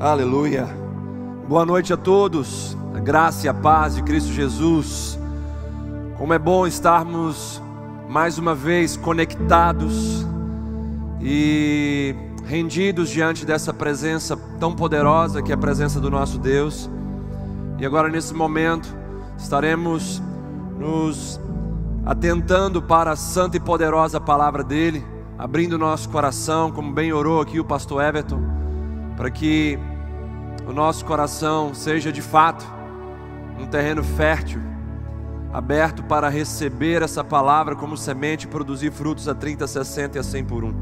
Aleluia. Boa noite a todos. A graça e a paz de Cristo Jesus. Como é bom estarmos mais uma vez conectados e rendidos diante dessa presença tão poderosa que é a presença do nosso Deus. E agora nesse momento estaremos nos atentando para a santa e poderosa palavra dele, abrindo nosso coração, como bem orou aqui o pastor Everton, para que o nosso coração seja de fato um terreno fértil, aberto para receber essa palavra como semente e produzir frutos a 30, 60 e a 100 por um.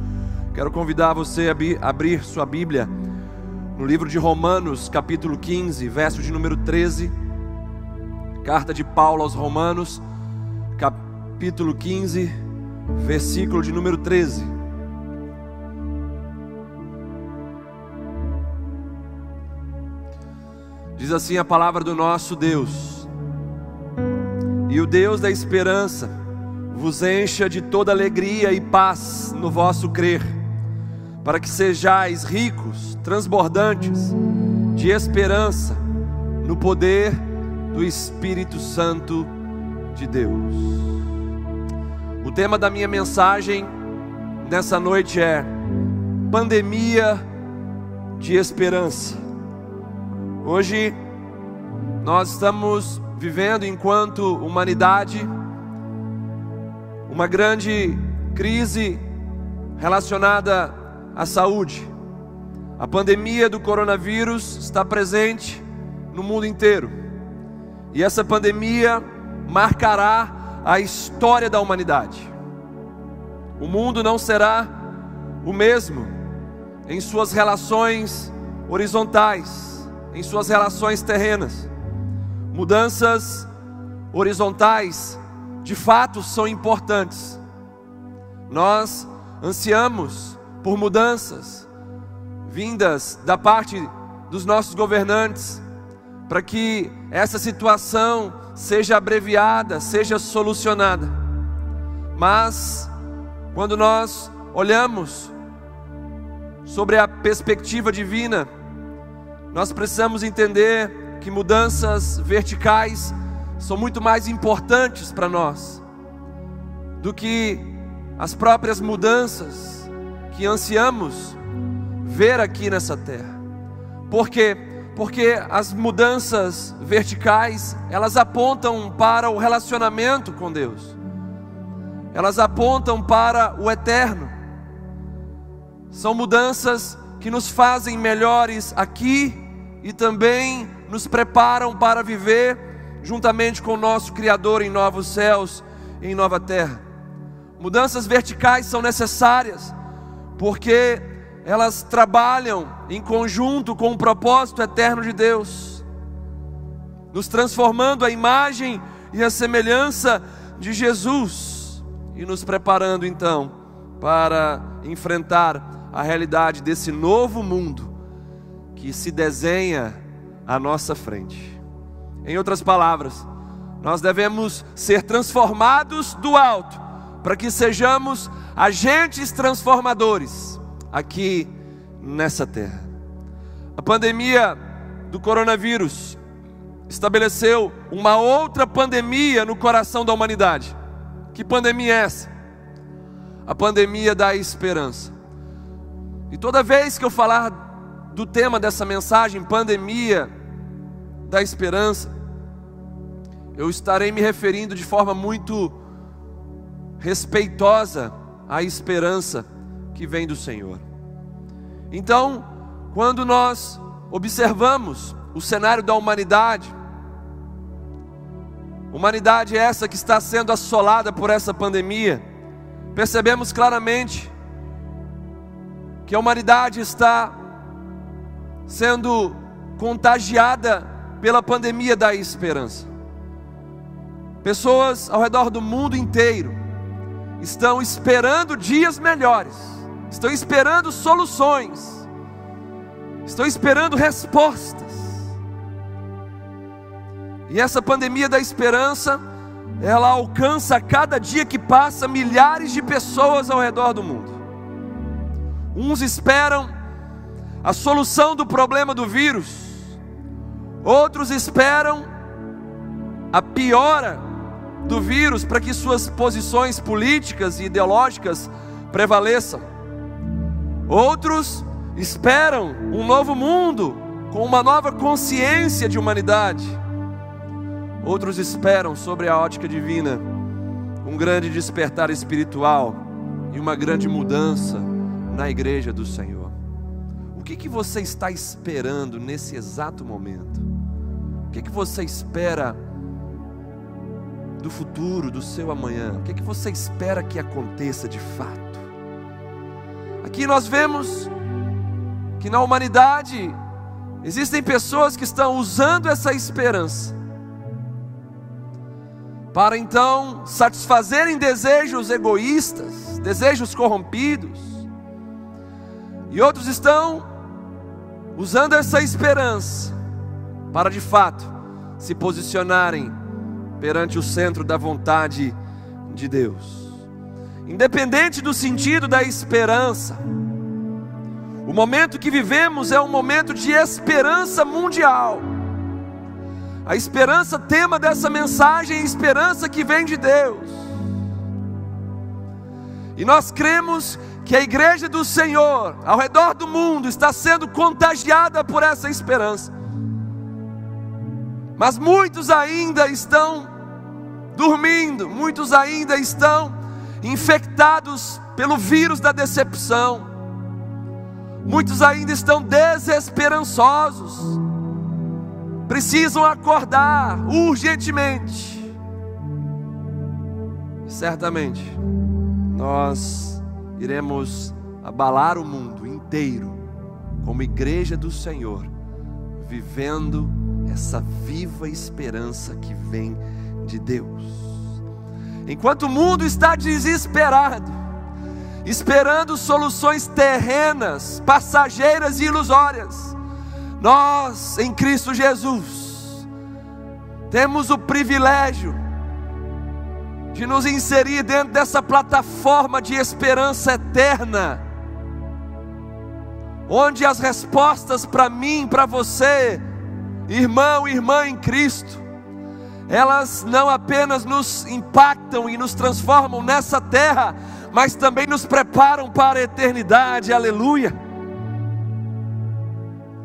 Quero convidar você a abrir sua Bíblia no livro de Romanos, capítulo 15, verso de número 13. Carta de Paulo aos Romanos, capítulo 15, versículo de número 13. Diz assim a palavra do nosso Deus: E o Deus da esperança vos encha de toda alegria e paz no vosso crer, para que sejais ricos, transbordantes de esperança no poder do Espírito Santo de Deus. O tema da minha mensagem nessa noite é pandemia de esperança. Hoje nós estamos vivendo enquanto humanidade uma grande crise relacionada à saúde. A pandemia do coronavírus está presente no mundo inteiro. E essa pandemia marcará a história da humanidade. O mundo não será o mesmo em suas relações horizontais em suas relações terrenas. Mudanças horizontais, de fato, são importantes. Nós ansiamos por mudanças vindas da parte dos nossos governantes, para que essa situação seja abreviada, seja solucionada. Mas, quando nós olhamos sobre a perspectiva divina, nós precisamos entender que mudanças verticais são muito mais importantes para nós do que as próprias mudanças que ansiamos ver aqui nessa terra. Por quê? Porque as mudanças verticais, elas apontam para o relacionamento com Deus. Elas apontam para o eterno. São mudanças que nos fazem melhores aqui e também nos preparam para viver juntamente com o nosso Criador em novos céus e em nova terra. Mudanças verticais são necessárias porque elas trabalham em conjunto com o propósito eterno de Deus, nos transformando a imagem e a semelhança de Jesus e nos preparando então para enfrentar a realidade desse novo mundo que se desenha à nossa frente. Em outras palavras, nós devemos ser transformados do alto, para que sejamos agentes transformadores aqui nessa terra. A pandemia do coronavírus estabeleceu uma outra pandemia no coração da humanidade. Que pandemia é essa? A pandemia da esperança. E toda vez que eu falar do tema dessa mensagem, pandemia da esperança, eu estarei me referindo de forma muito respeitosa à esperança que vem do Senhor. Então, quando nós observamos o cenário da humanidade, humanidade essa que está sendo assolada por essa pandemia, percebemos claramente que a humanidade está sendo contagiada pela pandemia da esperança. Pessoas ao redor do mundo inteiro estão esperando dias melhores, estão esperando soluções, estão esperando respostas. E essa pandemia da esperança, ela alcança a cada dia que passa milhares de pessoas ao redor do mundo. Uns esperam a solução do problema do vírus, outros esperam a piora do vírus para que suas posições políticas e ideológicas prevaleçam. Outros esperam um novo mundo com uma nova consciência de humanidade. Outros esperam sobre a ótica divina um grande despertar espiritual e uma grande mudança na igreja do Senhor. O que, que você está esperando nesse exato momento? O que, que você espera do futuro, do seu amanhã? O que, que você espera que aconteça de fato? Aqui nós vemos que na humanidade existem pessoas que estão usando essa esperança para então satisfazerem desejos egoístas, desejos corrompidos, e outros estão usando essa esperança para de fato se posicionarem perante o centro da vontade de Deus. Independente do sentido da esperança, o momento que vivemos é um momento de esperança mundial. A esperança, tema dessa mensagem, é a esperança que vem de Deus. E nós cremos que a igreja do Senhor, ao redor do mundo, está sendo contagiada por essa esperança. Mas muitos ainda estão dormindo, muitos ainda estão infectados pelo vírus da decepção, muitos ainda estão desesperançosos precisam acordar urgentemente. Certamente, nós iremos abalar o mundo inteiro como igreja do Senhor, vivendo essa viva esperança que vem de Deus. Enquanto o mundo está desesperado, esperando soluções terrenas, passageiras e ilusórias, nós, em Cristo Jesus, temos o privilégio de nos inserir dentro dessa plataforma de esperança eterna, onde as respostas para mim, para você, irmão irmã em Cristo, elas não apenas nos impactam e nos transformam nessa terra, mas também nos preparam para a eternidade, aleluia.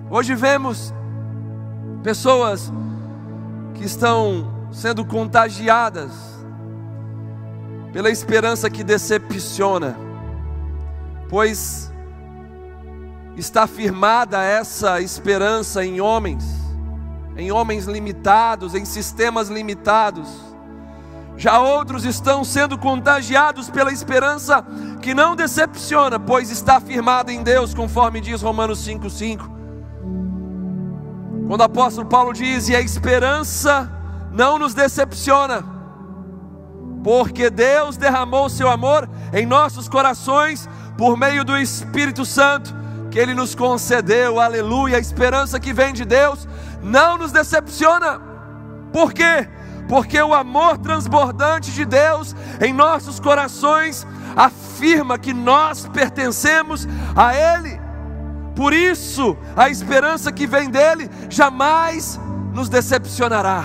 Hoje vemos pessoas que estão sendo contagiadas pela esperança que decepciona, pois está firmada essa esperança em homens, em homens limitados, em sistemas limitados. Já outros estão sendo contagiados pela esperança que não decepciona, pois está firmada em Deus, conforme diz Romanos 5,5. Quando o apóstolo Paulo diz: E a esperança não nos decepciona, porque Deus derramou seu amor em nossos corações por meio do Espírito Santo que Ele nos concedeu, aleluia. A esperança que vem de Deus não nos decepciona, por quê? Porque o amor transbordante de Deus em nossos corações afirma que nós pertencemos a Ele. Por isso, a esperança que vem dele jamais nos decepcionará,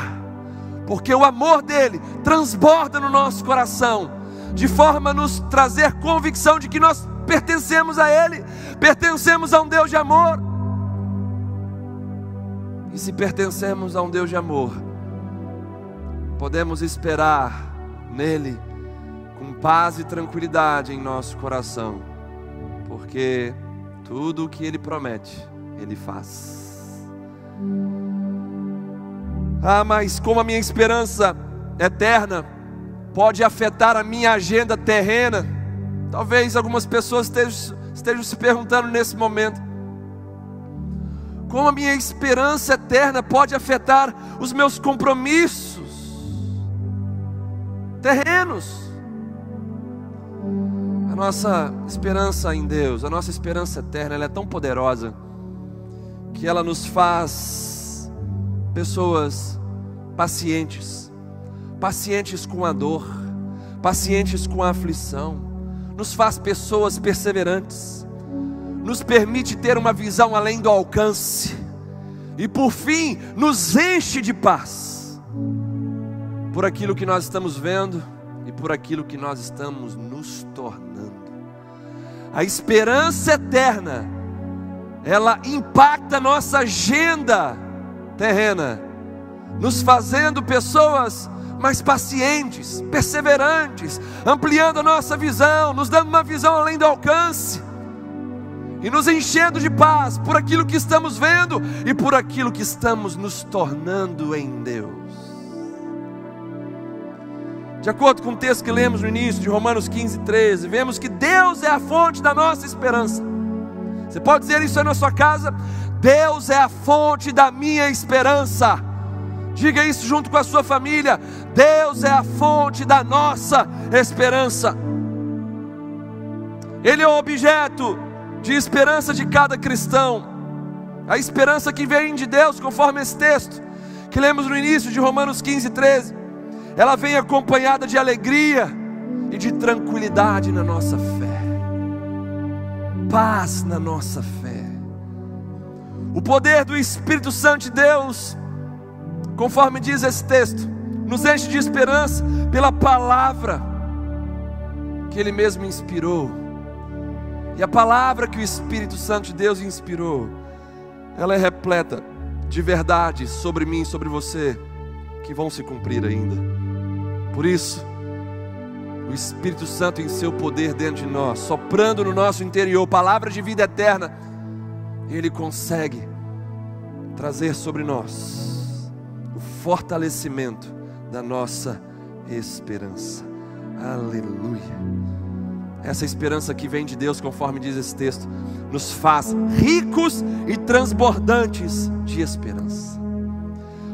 porque o amor dele transborda no nosso coração, de forma a nos trazer convicção de que nós pertencemos a Ele, pertencemos a um Deus de amor. E se pertencemos a um Deus de amor, podemos esperar nele com paz e tranquilidade em nosso coração, porque tudo o que Ele promete, Ele faz. Ah, mas como a minha esperança eterna pode afetar a minha agenda terrena? Talvez algumas pessoas estejam, estejam se perguntando nesse momento. Como a minha esperança eterna pode afetar os meus compromissos terrenos? nossa esperança em Deus, a nossa esperança eterna, ela é tão poderosa que ela nos faz pessoas pacientes, pacientes com a dor, pacientes com a aflição, nos faz pessoas perseverantes, nos permite ter uma visão além do alcance, e por fim, nos enche de paz, por aquilo que nós estamos vendo e por aquilo que nós estamos nos tornando. A esperança eterna, ela impacta nossa agenda terrena, nos fazendo pessoas mais pacientes, perseverantes, ampliando a nossa visão, nos dando uma visão além do alcance e nos enchendo de paz por aquilo que estamos vendo e por aquilo que estamos nos tornando em Deus. De acordo com o texto que lemos no início de Romanos 15, 13, vemos que Deus é a fonte da nossa esperança. Você pode dizer isso aí na sua casa? Deus é a fonte da minha esperança. Diga isso junto com a sua família. Deus é a fonte da nossa esperança. Ele é o objeto de esperança de cada cristão. A esperança que vem de Deus, conforme esse texto que lemos no início de Romanos 15, 13. Ela vem acompanhada de alegria e de tranquilidade na nossa fé, paz na nossa fé. O poder do Espírito Santo de Deus conforme diz esse texto, nos enche de esperança pela palavra que Ele mesmo inspirou. E a palavra que o Espírito Santo de Deus inspirou, ela é repleta de verdades sobre mim, sobre você, que vão se cumprir ainda. Por isso, o Espírito Santo em seu poder dentro de nós, soprando no nosso interior, palavra de vida eterna, ele consegue trazer sobre nós fortalecimento da nossa esperança. Aleluia. Essa esperança que vem de Deus, conforme diz esse texto, nos faz ricos e transbordantes de esperança.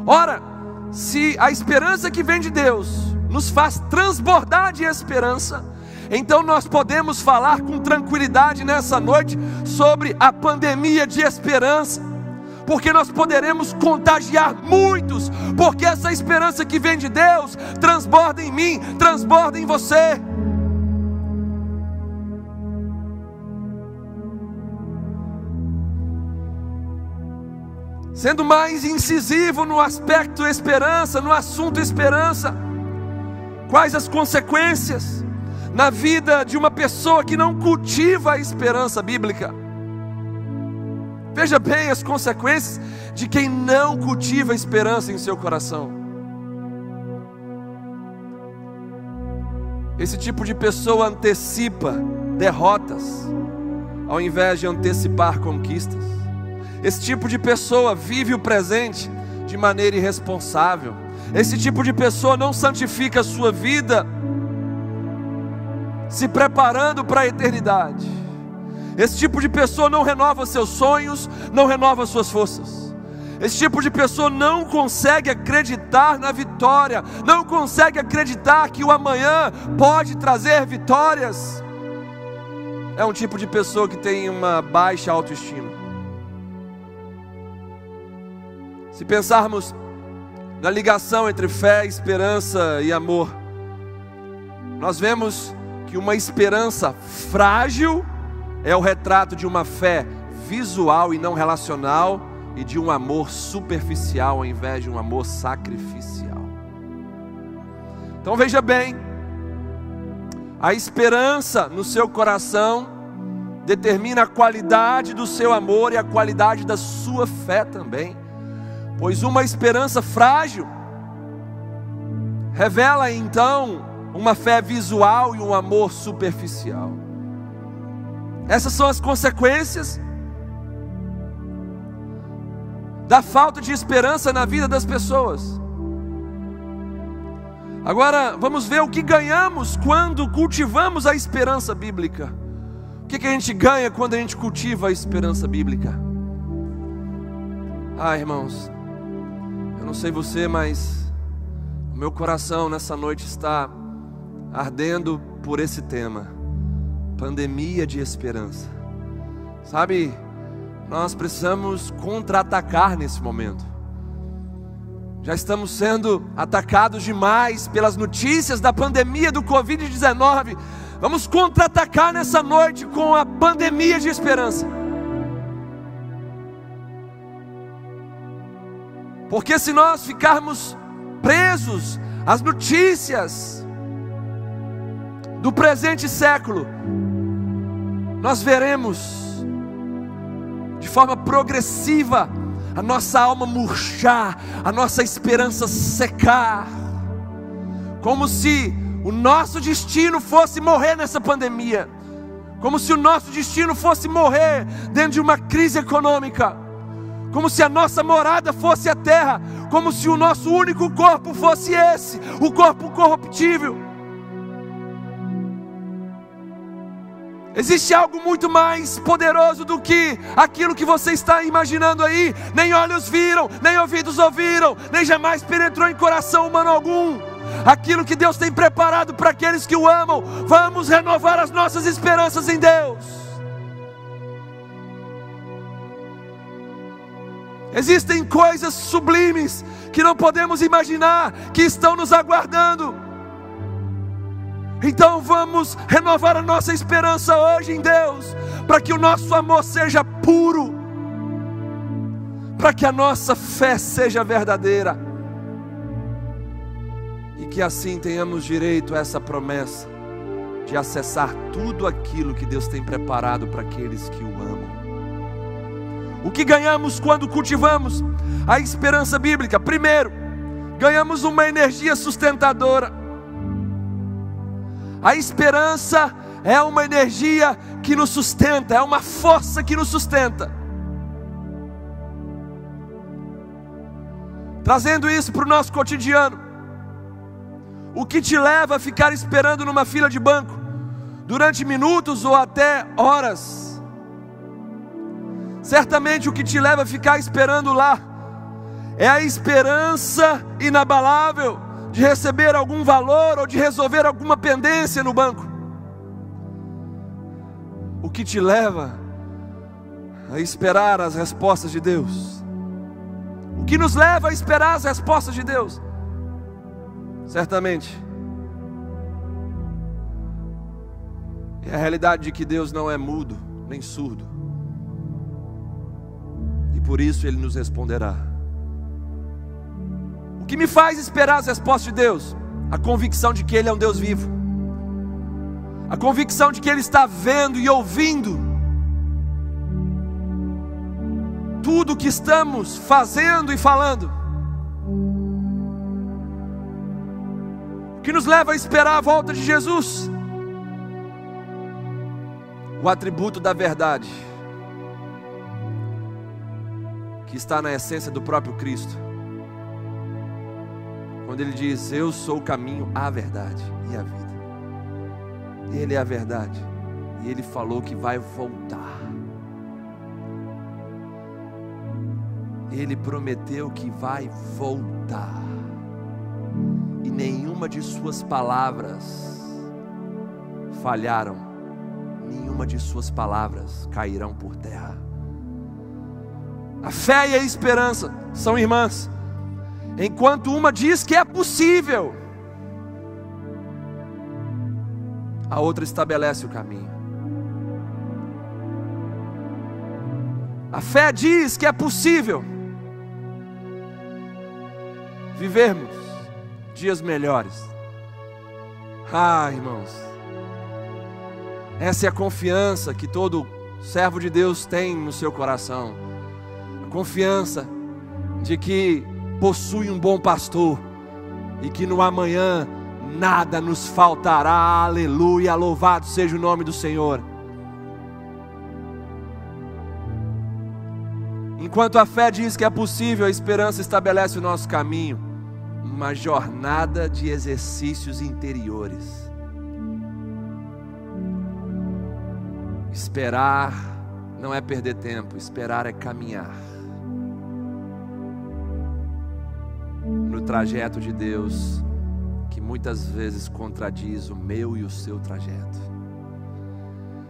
Ora, se a esperança que vem de Deus nos faz transbordar de esperança, então nós podemos falar com tranquilidade nessa noite sobre a pandemia de esperança porque nós poderemos contagiar muitos, porque essa esperança que vem de Deus transborda em mim, transborda em você. Sendo mais incisivo no aspecto esperança, no assunto esperança, quais as consequências na vida de uma pessoa que não cultiva a esperança bíblica? Veja bem as consequências de quem não cultiva esperança em seu coração. Esse tipo de pessoa antecipa derrotas, ao invés de antecipar conquistas. Esse tipo de pessoa vive o presente de maneira irresponsável. Esse tipo de pessoa não santifica a sua vida, se preparando para a eternidade. Esse tipo de pessoa não renova seus sonhos, não renova suas forças. Esse tipo de pessoa não consegue acreditar na vitória, não consegue acreditar que o amanhã pode trazer vitórias. É um tipo de pessoa que tem uma baixa autoestima. Se pensarmos na ligação entre fé, esperança e amor, nós vemos que uma esperança frágil é o retrato de uma fé visual e não relacional e de um amor superficial ao invés de um amor sacrificial. Então veja bem, a esperança no seu coração determina a qualidade do seu amor e a qualidade da sua fé também, pois uma esperança frágil revela então uma fé visual e um amor superficial. Essas são as consequências da falta de esperança na vida das pessoas. Agora, vamos ver o que ganhamos quando cultivamos a esperança bíblica. O que, que a gente ganha quando a gente cultiva a esperança bíblica? Ah, irmãos, eu não sei você, mas o meu coração nessa noite está ardendo por esse tema, pandemia de esperança. Sabe, nós precisamos contra-atacar nesse momento. Já estamos sendo atacados demais pelas notícias da pandemia do Covid-19. Vamos contra-atacar nessa noite com a pandemia de esperança. Porque se nós ficarmos presos às notícias, do presente século, nós veremos de forma progressiva a nossa alma murchar, a nossa esperança secar, como se o nosso destino fosse morrer nessa pandemia, como se o nosso destino fosse morrer dentro de uma crise econômica, como se a nossa morada fosse a terra, como se o nosso único corpo fosse esse, o corpo corruptível. Existe algo muito mais poderoso do que aquilo que você está imaginando aí. Nem olhos viram, nem ouvidos ouviram, nem jamais penetrou em coração humano algum. Aquilo que Deus tem preparado para aqueles que o amam. Vamos renovar as nossas esperanças em Deus. Existem coisas sublimes que não podemos imaginar que estão nos aguardando. Então vamos renovar a nossa esperança hoje em Deus, para que o nosso amor seja puro, para que a nossa fé seja verdadeira, e que assim tenhamos direito a essa promessa de acessar tudo aquilo que Deus tem preparado para aqueles que o amam. O que ganhamos quando cultivamos a esperança bíblica? Primeiro, ganhamos uma energia sustentadora. A esperança é uma energia que nos sustenta, é uma força que nos sustenta. Trazendo isso para o nosso cotidiano. O que te leva a ficar esperando numa fila de banco durante minutos ou até horas? Certamente o que te leva a ficar esperando lá é a esperança inabalável de receber algum valor ou de resolver alguma pendência no banco. O que te leva a esperar as respostas de Deus? O que nos leva a esperar as respostas de Deus? Certamente é a realidade de que Deus não é mudo nem surdo, e por isso Ele nos responderá. O que me faz esperar as respostas de Deus? A convicção de que Ele é um Deus vivo, a convicção de que Ele está vendo e ouvindo tudo o que estamos fazendo e falando. O que nos leva a esperar a volta de Jesus? O atributo da verdade, que está na essência do próprio Cristo. Quando ele diz: Eu sou o caminho, a verdade e a vida. Ele é a verdade. E ele falou que vai voltar. Ele prometeu que vai voltar. E nenhuma de suas palavras falharam. Nenhuma de suas palavras cairão por terra. A fé e a esperança são irmãs. Enquanto uma diz que é possível, a outra estabelece o caminho. A fé diz que é possível vivermos dias melhores. Ah, irmãos, essa é a confiança que todo servo de Deus tem no seu coração. A confiança de que possui um bom pastor e que no amanhã nada nos faltará. Aleluia, louvado seja o nome do Senhor. Enquanto a fé diz que é possível, a esperança estabelece o nosso caminho, uma jornada de exercícios interiores. Esperar não é perder tempo, esperar é caminhar. Trajeto de Deus que muitas vezes contradiz o meu e o seu trajeto.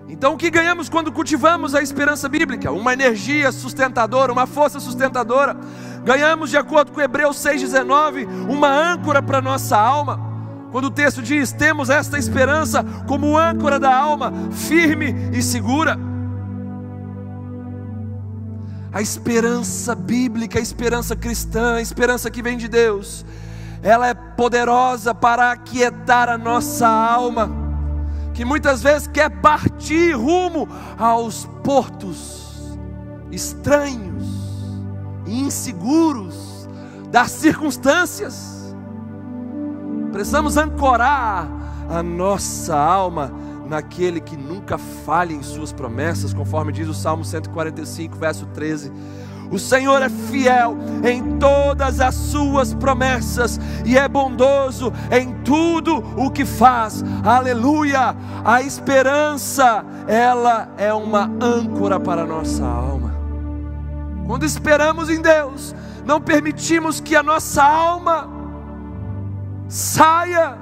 Então, o que ganhamos quando cultivamos a esperança bíblica? Uma energia sustentadora, uma força sustentadora. Ganhamos, de acordo com Hebreus 6,19, uma âncora para nossa alma. Quando o texto diz: temos esta esperança como âncora da alma, firme e segura. A esperança bíblica, a esperança cristã, a esperança que vem de Deus, ela é poderosa para aquietar a nossa alma, que muitas vezes quer partir rumo aos portos estranhos e inseguros das circunstâncias. Precisamos ancorar a nossa alma naquele que nunca falha em suas promessas, conforme diz o Salmo 145, verso 13. O Senhor é fiel em todas as suas promessas e é bondoso em tudo o que faz. Aleluia! A esperança, ela é uma âncora para a nossa alma. Quando esperamos em Deus, não permitimos que a nossa alma saia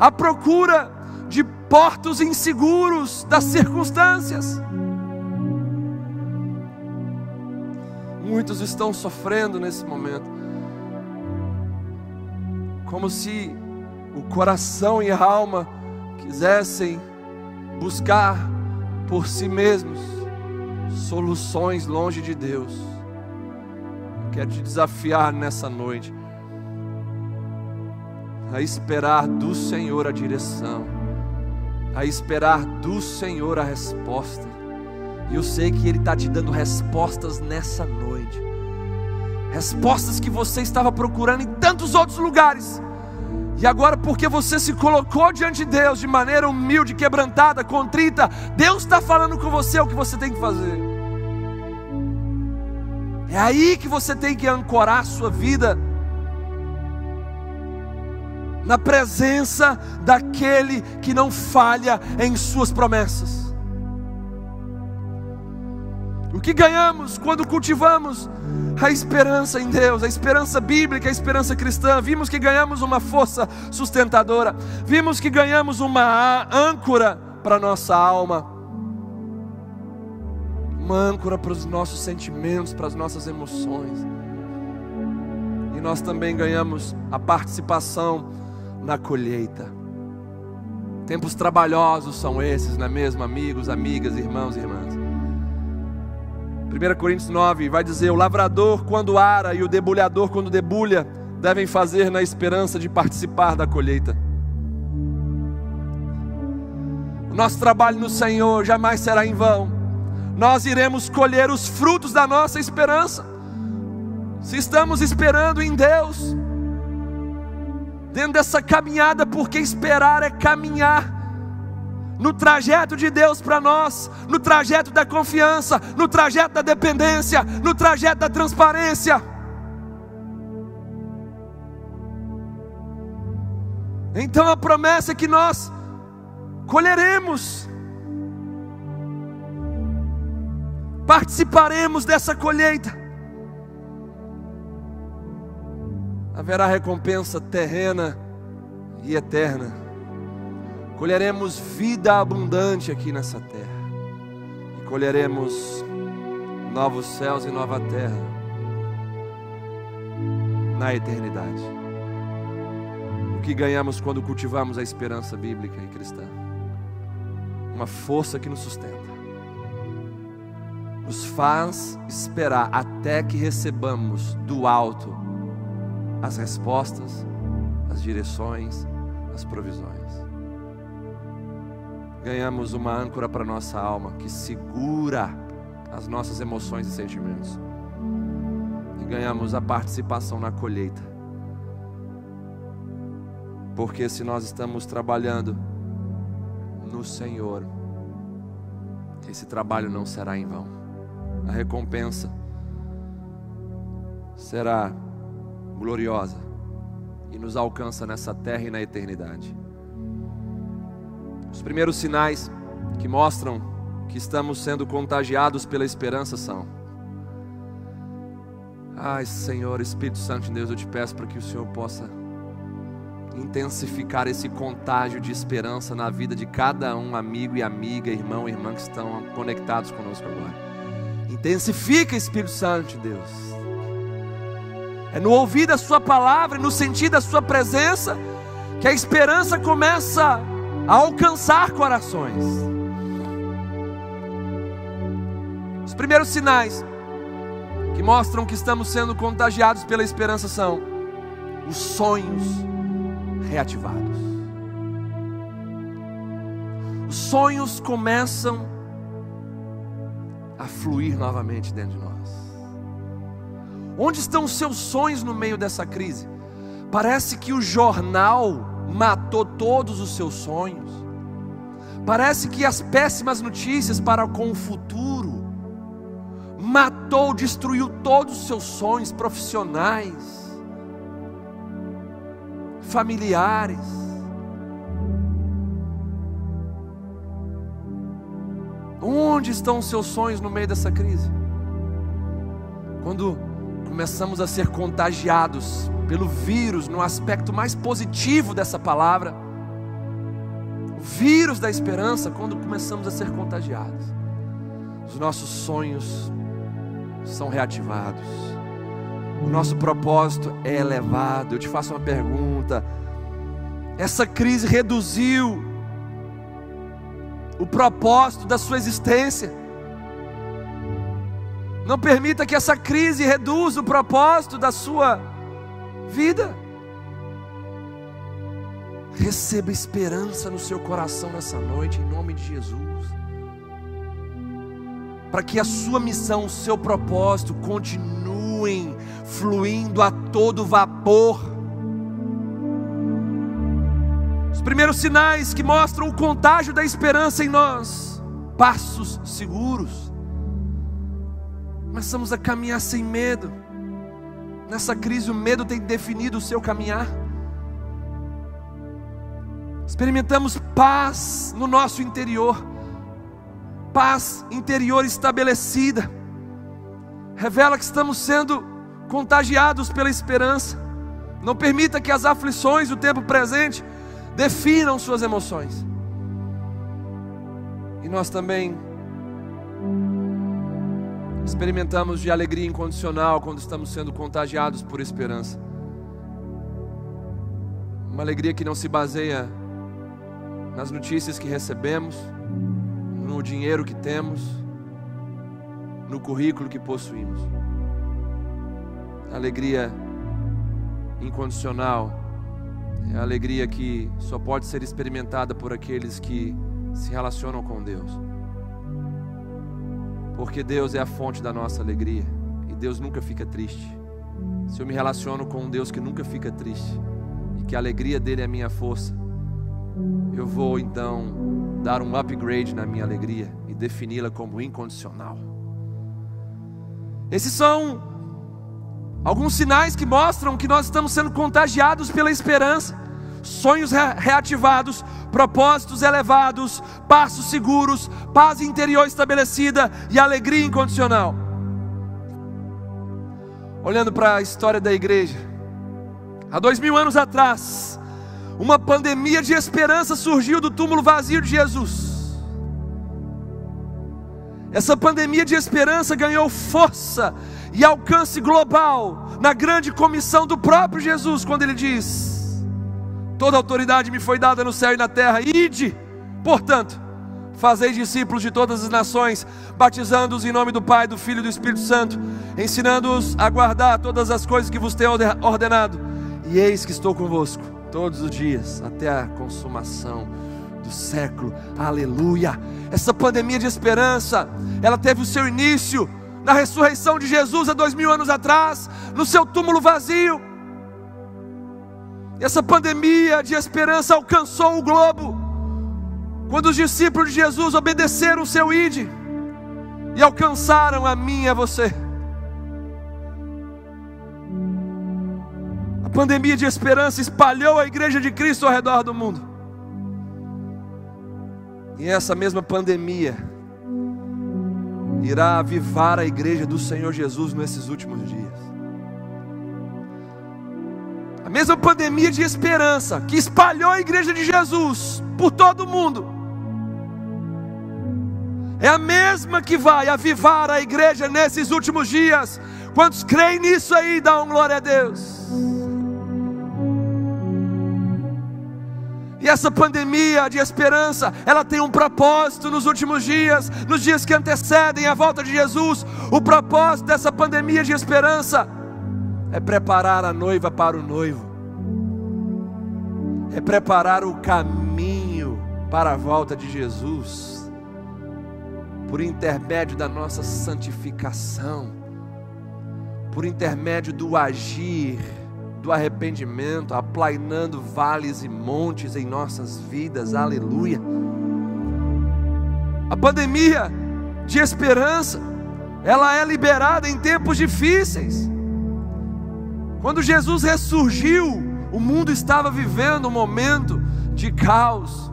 à procura portos inseguros das circunstâncias. Muitos estão sofrendo nesse momento, como se o coração e a alma quisessem buscar por si mesmos soluções longe de Deus. Eu quero te desafiar nessa noite a esperar do Senhor a direção, a esperar do Senhor a resposta. E eu sei que Ele está te dando respostas nessa noite, respostas que você estava procurando em tantos outros lugares. E agora, porque você se colocou diante de Deus de maneira humilde, quebrantada, contrita, Deus está falando com você o que você tem que fazer. É aí que você tem que ancorar a sua vida na presença daquele que não falha em suas promessas. O que ganhamos quando cultivamos a esperança em Deus, a esperança bíblica, a esperança cristã? Vimos que ganhamos uma força sustentadora, vimos que ganhamos uma âncora para nossa alma, uma âncora para os nossos sentimentos, para as nossas emoções. E nós também ganhamos a participação na colheita. Tempos trabalhosos são esses, não é mesmo, amigos, amigas, irmãos e irmãs? 1 Coríntios 9 vai dizer: O lavrador, quando ara, e o debulhador, quando debulha, devem fazer na esperança de participar da colheita. O nosso trabalho no Senhor jamais será em vão. Nós iremos colher os frutos da nossa esperança. Se estamos esperando em Deus, dentro dessa caminhada, porque esperar é caminhar. No trajeto de Deus para nós, no trajeto da confiança, no trajeto da dependência, no trajeto da transparência. Então a promessa é que nós colheremos, participaremos dessa colheita. Haverá recompensa terrena e eterna. Colheremos vida abundante aqui nessa terra, e colheremos novos céus e nova terra na eternidade. O que ganhamos quando cultivamos a esperança bíblica e cristã? Uma força que nos sustenta, nos faz esperar até que recebamos do alto as respostas, as direções, as provisões. Ganhamos uma âncora para nossa alma que segura as nossas emoções e sentimentos. E ganhamos a participação na colheita. Porque se nós estamos trabalhando no Senhor, esse trabalho não será em vão. A recompensa será gloriosa e nos alcança nessa terra e na eternidade. Os primeiros sinais que mostram que estamos sendo contagiados pela esperança são: Ai, Senhor, Espírito Santo de Deus, eu te peço para que o Senhor possa intensificar esse contágio de esperança na vida de cada um, amigo e amiga, irmão e irmã que estão conectados conosco agora. Intensifica, Espírito Santo de Deus é no ouvir da Sua palavra, no sentir da Sua presença, que a esperança começa a alcançar corações. Os primeiros sinais que mostram que estamos sendo contagiados pela esperança são os sonhos reativados. Os sonhos começam a fluir novamente dentro de nós. Onde estão os seus sonhos no meio dessa crise? Parece que o jornal matou todos os seus sonhos. Parece que as péssimas notícias para com o futuro matou, destruiu todos os seus sonhos profissionais, familiares. Onde estão os seus sonhos no meio dessa crise? Quando começamos a ser contagiados pelo vírus, no aspecto mais positivo dessa palavra, o vírus da esperança, quando começamos a ser contagiados, os nossos sonhos são reativados, o nosso propósito é elevado. Eu te faço uma pergunta: essa crise reduziu o propósito da sua existência? Não permita que essa crise reduza o propósito da sua vida. Receba esperança no seu coração nessa noite, em nome de Jesus. Para que a sua missão, o seu propósito continuem fluindo a todo vapor. Os primeiros sinais que mostram o contágio da esperança em nós, passos seguros. Começamos a caminhar sem medo Nessa crise, o medo tem definido o seu caminhar. Experimentamos paz no nosso interior, paz interior estabelecida. Revela que estamos sendo contagiados pela esperança. Não permita que as aflições do tempo presente definam suas emoções. E nós também experimentamos de alegria incondicional quando estamos sendo contagiados por esperança. Uma alegria que não se baseia nas notícias que recebemos, no dinheiro que temos, no currículo que possuímos. Alegria incondicional é a alegria que só pode ser experimentada por aqueles que se relacionam com Deus. Porque Deus é a fonte da nossa alegria e Deus nunca fica triste. Se eu me relaciono com um Deus que nunca fica triste e que a alegria dele é a minha força, eu vou então dar um upgrade na minha alegria e defini-la como incondicional. Esses são alguns sinais que mostram que nós estamos sendo contagiados pela esperança sonhos reativados, propósitos elevados, passos seguros, paz interior estabelecida e alegria incondicional. Olhando para a história da igreja, há dois mil anos atrás, uma pandemia de esperança surgiu do túmulo vazio de Jesus. Essa pandemia de esperança ganhou força e alcance global na grande comissão do próprio Jesus, quando ele diz: Toda autoridade me foi dada no céu e na terra. Ide, portanto, fazei discípulos de todas as nações, batizando-os em nome do Pai, do Filho e do Espírito Santo, ensinando-os a guardar todas as coisas que vos tenho ordenado. E eis que estou convosco todos os dias, até a consumação do século. Aleluia! Essa pandemia de esperança, ela teve o seu início na ressurreição de Jesus há dois mil anos atrás, no seu túmulo vazio. Essa pandemia de esperança alcançou o globo. Quando os discípulos de Jesus obedeceram o seu ide e alcançaram a mim e a você. A pandemia de esperança espalhou a igreja de Cristo ao redor do mundo. E essa mesma pandemia irá avivar a igreja do Senhor Jesus nesses últimos dias. Mesma pandemia de esperança que espalhou a igreja de Jesus por todo o mundo. É a mesma que vai avivar a igreja nesses últimos dias. Quantos creem nisso aí, dão glória a Deus. E essa pandemia de esperança, ela tem um propósito nos últimos dias, nos dias que antecedem a volta de Jesus. O propósito dessa pandemia de esperança é preparar a noiva para o noivo, é preparar o caminho para a volta de Jesus, por intermédio da nossa santificação, por intermédio do agir do arrependimento, aplainando vales e montes em nossas vidas, aleluia. A pandemia de esperança, ela é liberada em tempos difíceis. Quando Jesus ressurgiu, o mundo estava vivendo um momento de caos.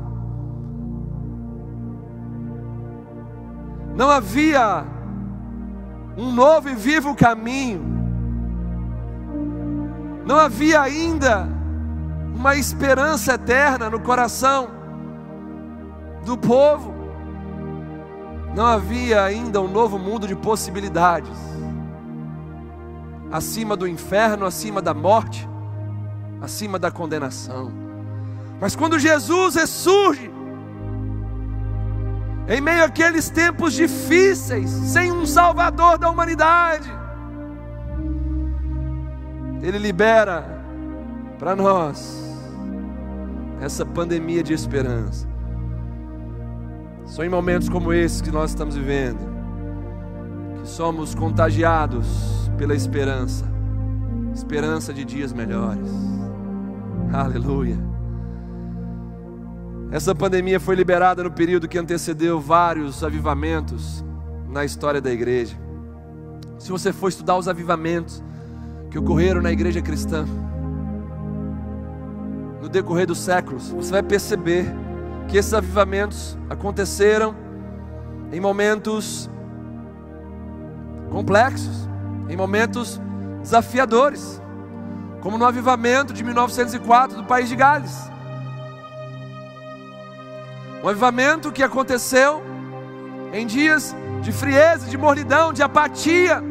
Não havia um novo e vivo caminho não havia ainda uma esperança eterna no coração do povo. Não havia ainda um novo mundo de possibilidades. Acima do inferno, acima da morte, acima da condenação. Mas quando Jesus ressurge, em meio àqueles tempos difíceis, sem um Salvador da humanidade, ele libera para nós essa pandemia de esperança. São em momentos como esse que nós estamos vivendo, que somos contagiados pela esperança, esperança de dias melhores. Aleluia. Essa pandemia foi liberada no período que antecedeu vários avivamentos na história da igreja. Se você for estudar os avivamentos, que ocorreram na igreja cristã, no decorrer dos séculos, você vai perceber que esses avivamentos aconteceram em momentos complexos, em momentos desafiadores, como no avivamento de 1904 do país de Gales. Um avivamento que aconteceu em dias de frieza, de mornidão, de apatia,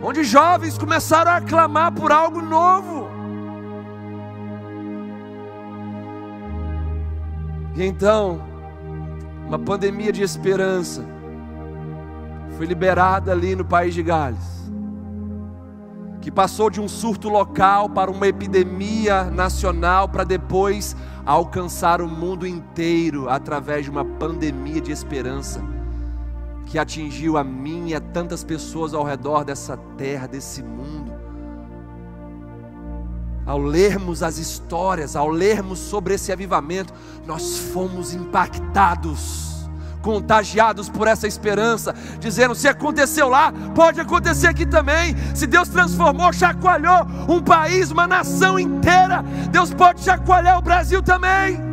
onde jovens começaram a clamar por algo novo. E então, uma pandemia de esperança foi liberada ali no país de Gales, que passou de um surto local para uma epidemia nacional, para depois alcançar o mundo inteiro através de uma pandemia de esperança que atingiu a mim e a tantas pessoas ao redor dessa terra, desse mundo. Ao lermos as histórias, ao lermos sobre esse avivamento, nós fomos impactados, contagiados por essa esperança, dizendo: se aconteceu lá, pode acontecer aqui também. Se Deus transformou, chacoalhou um país, uma nação inteira, Deus pode chacoalhar o Brasil também.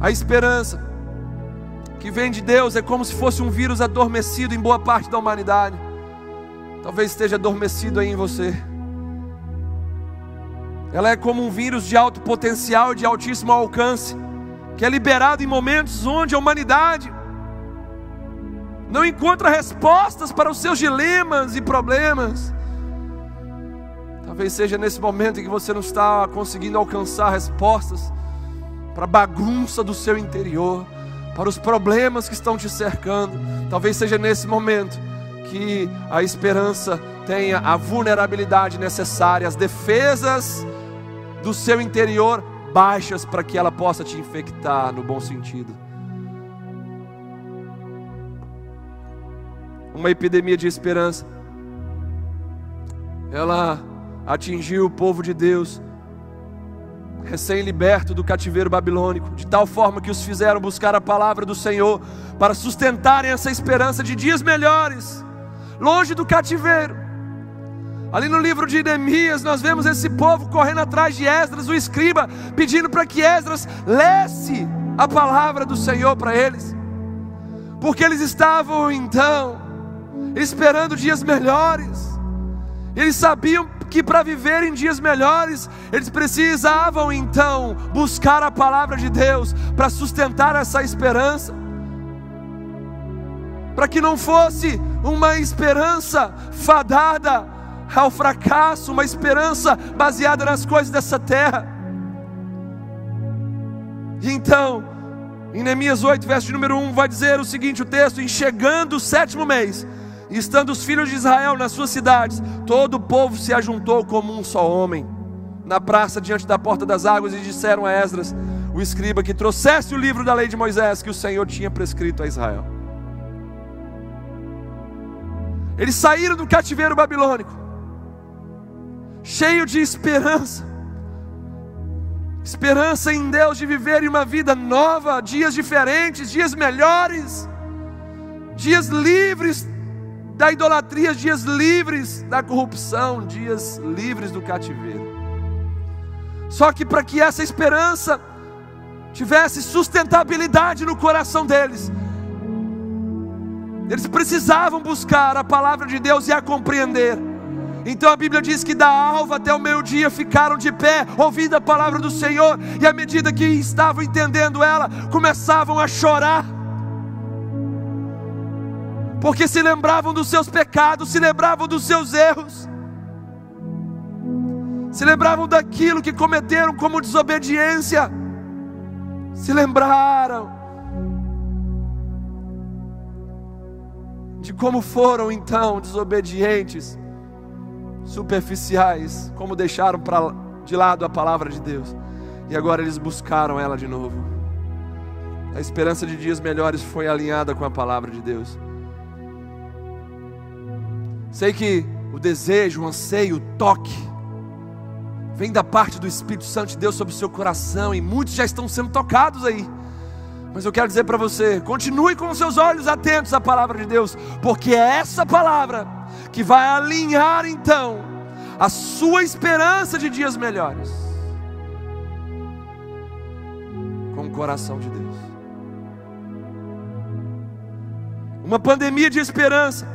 A esperança que vem de Deus é como se fosse um vírus adormecido em boa parte da humanidade. Talvez esteja adormecido aí em você. Ela é como um vírus de alto potencial de altíssimo alcance, que é liberado em momentos onde a humanidade não encontra respostas para os seus dilemas e problemas. Talvez seja nesse momento em que você não está conseguindo alcançar respostas para a bagunça do seu interior, para os problemas que estão te cercando. Talvez seja nesse momento que a esperança tenha a vulnerabilidade necessária, as defesas do seu interior baixas para que ela possa te infectar no bom sentido. Uma epidemia de esperança. Ela atingiu o povo de Deus recém-liberto do cativeiro babilônico, de tal forma que os fizeram buscar a palavra do Senhor para sustentarem essa esperança de dias melhores, longe do cativeiro. Ali no livro de Neemias, nós vemos esse povo correndo atrás de Esdras, o escriba, pedindo para que Esdras lesse a palavra do Senhor para eles, porque eles estavam então esperando dias melhores, eles sabiam que para viver em dias melhores, eles precisavam então buscar a palavra de Deus para sustentar essa esperança. para que não fosse uma esperança fadada ao fracasso, uma esperança baseada nas coisas dessa terra. E então, em Neemias 8, verso de número 1, vai dizer o seguinte: o texto: em chegando o sétimo mês, estando os filhos de Israel nas suas cidades, todo o povo se ajuntou como um só homem, na praça diante da porta das águas, e disseram a Esdras, o escriba, que trouxesse o livro da lei de Moisés que o Senhor tinha prescrito a Israel. Eles saíram do cativeiro babilônico, cheio de esperança, esperança em Deus de viverem uma vida nova, dias diferentes, dias melhores, dias livres da idolatria, dias livres da corrupção, dias livres do cativeiro. Só que para que essa esperança tivesse sustentabilidade no coração deles, eles precisavam buscar a palavra de Deus e a compreender. Então a Bíblia diz que da alva até o meio-dia ficaram de pé, ouvindo a palavra do Senhor, e à medida que estavam entendendo ela, começavam a chorar, porque se lembravam dos seus pecados, se lembravam dos seus erros, se lembravam daquilo que cometeram como desobediência, se lembraram de como foram então desobedientes, superficiais, como deixaram pra, de lado a palavra de Deus, e agora eles buscaram ela de novo. A esperança de dias melhores foi alinhada com a palavra de Deus. Sei que o desejo, o anseio, o toque, vem da parte do Espírito Santo de Deus sobre o seu coração, e muitos já estão sendo tocados aí. Mas eu quero dizer para você: continue com os seus olhos atentos à palavra de Deus, porque é essa palavra que vai alinhar então a sua esperança de dias melhores com o coração de Deus. Uma pandemia de esperança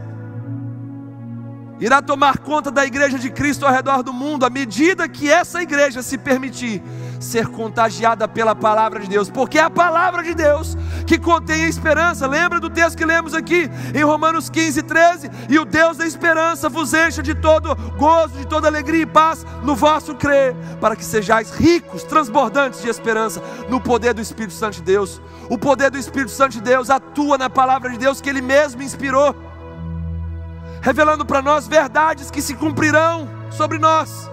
irá tomar conta da igreja de Cristo ao redor do mundo, à medida que essa igreja se permitir ser contagiada pela palavra de Deus, porque é a palavra de Deus que contém a esperança. Lembra do texto que lemos aqui em Romanos 15, 13? E o Deus da esperança vos encha de todo gozo, de toda alegria e paz no vosso crer, para que sejais ricos, transbordantes de esperança no poder do Espírito Santo de Deus. O poder do Espírito Santo de Deus atua na palavra de Deus que ele mesmo inspirou revelando para nós verdades que se cumprirão sobre nós.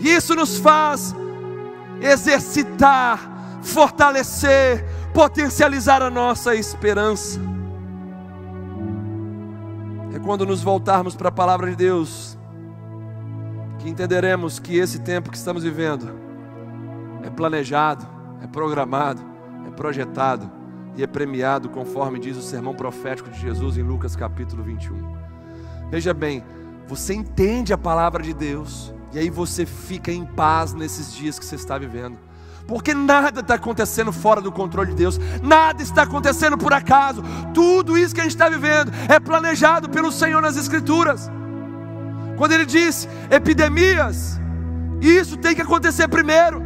Isso nos faz exercitar, fortalecer, potencializar a nossa esperança. É quando nos voltarmos para a palavra de Deus que entenderemos que esse tempo que estamos vivendo é planejado, é programado, é projetado e é premiado conforme diz o sermão profético de Jesus em Lucas capítulo 21. Veja bem, você entende a palavra de Deus e aí você fica em paz nesses dias que você está vivendo. Porque nada está acontecendo fora do controle de Deus, nada está acontecendo por acaso, tudo isso que a gente está vivendo é planejado pelo Senhor nas Escrituras. Quando Ele disse epidemias, isso tem que acontecer primeiro.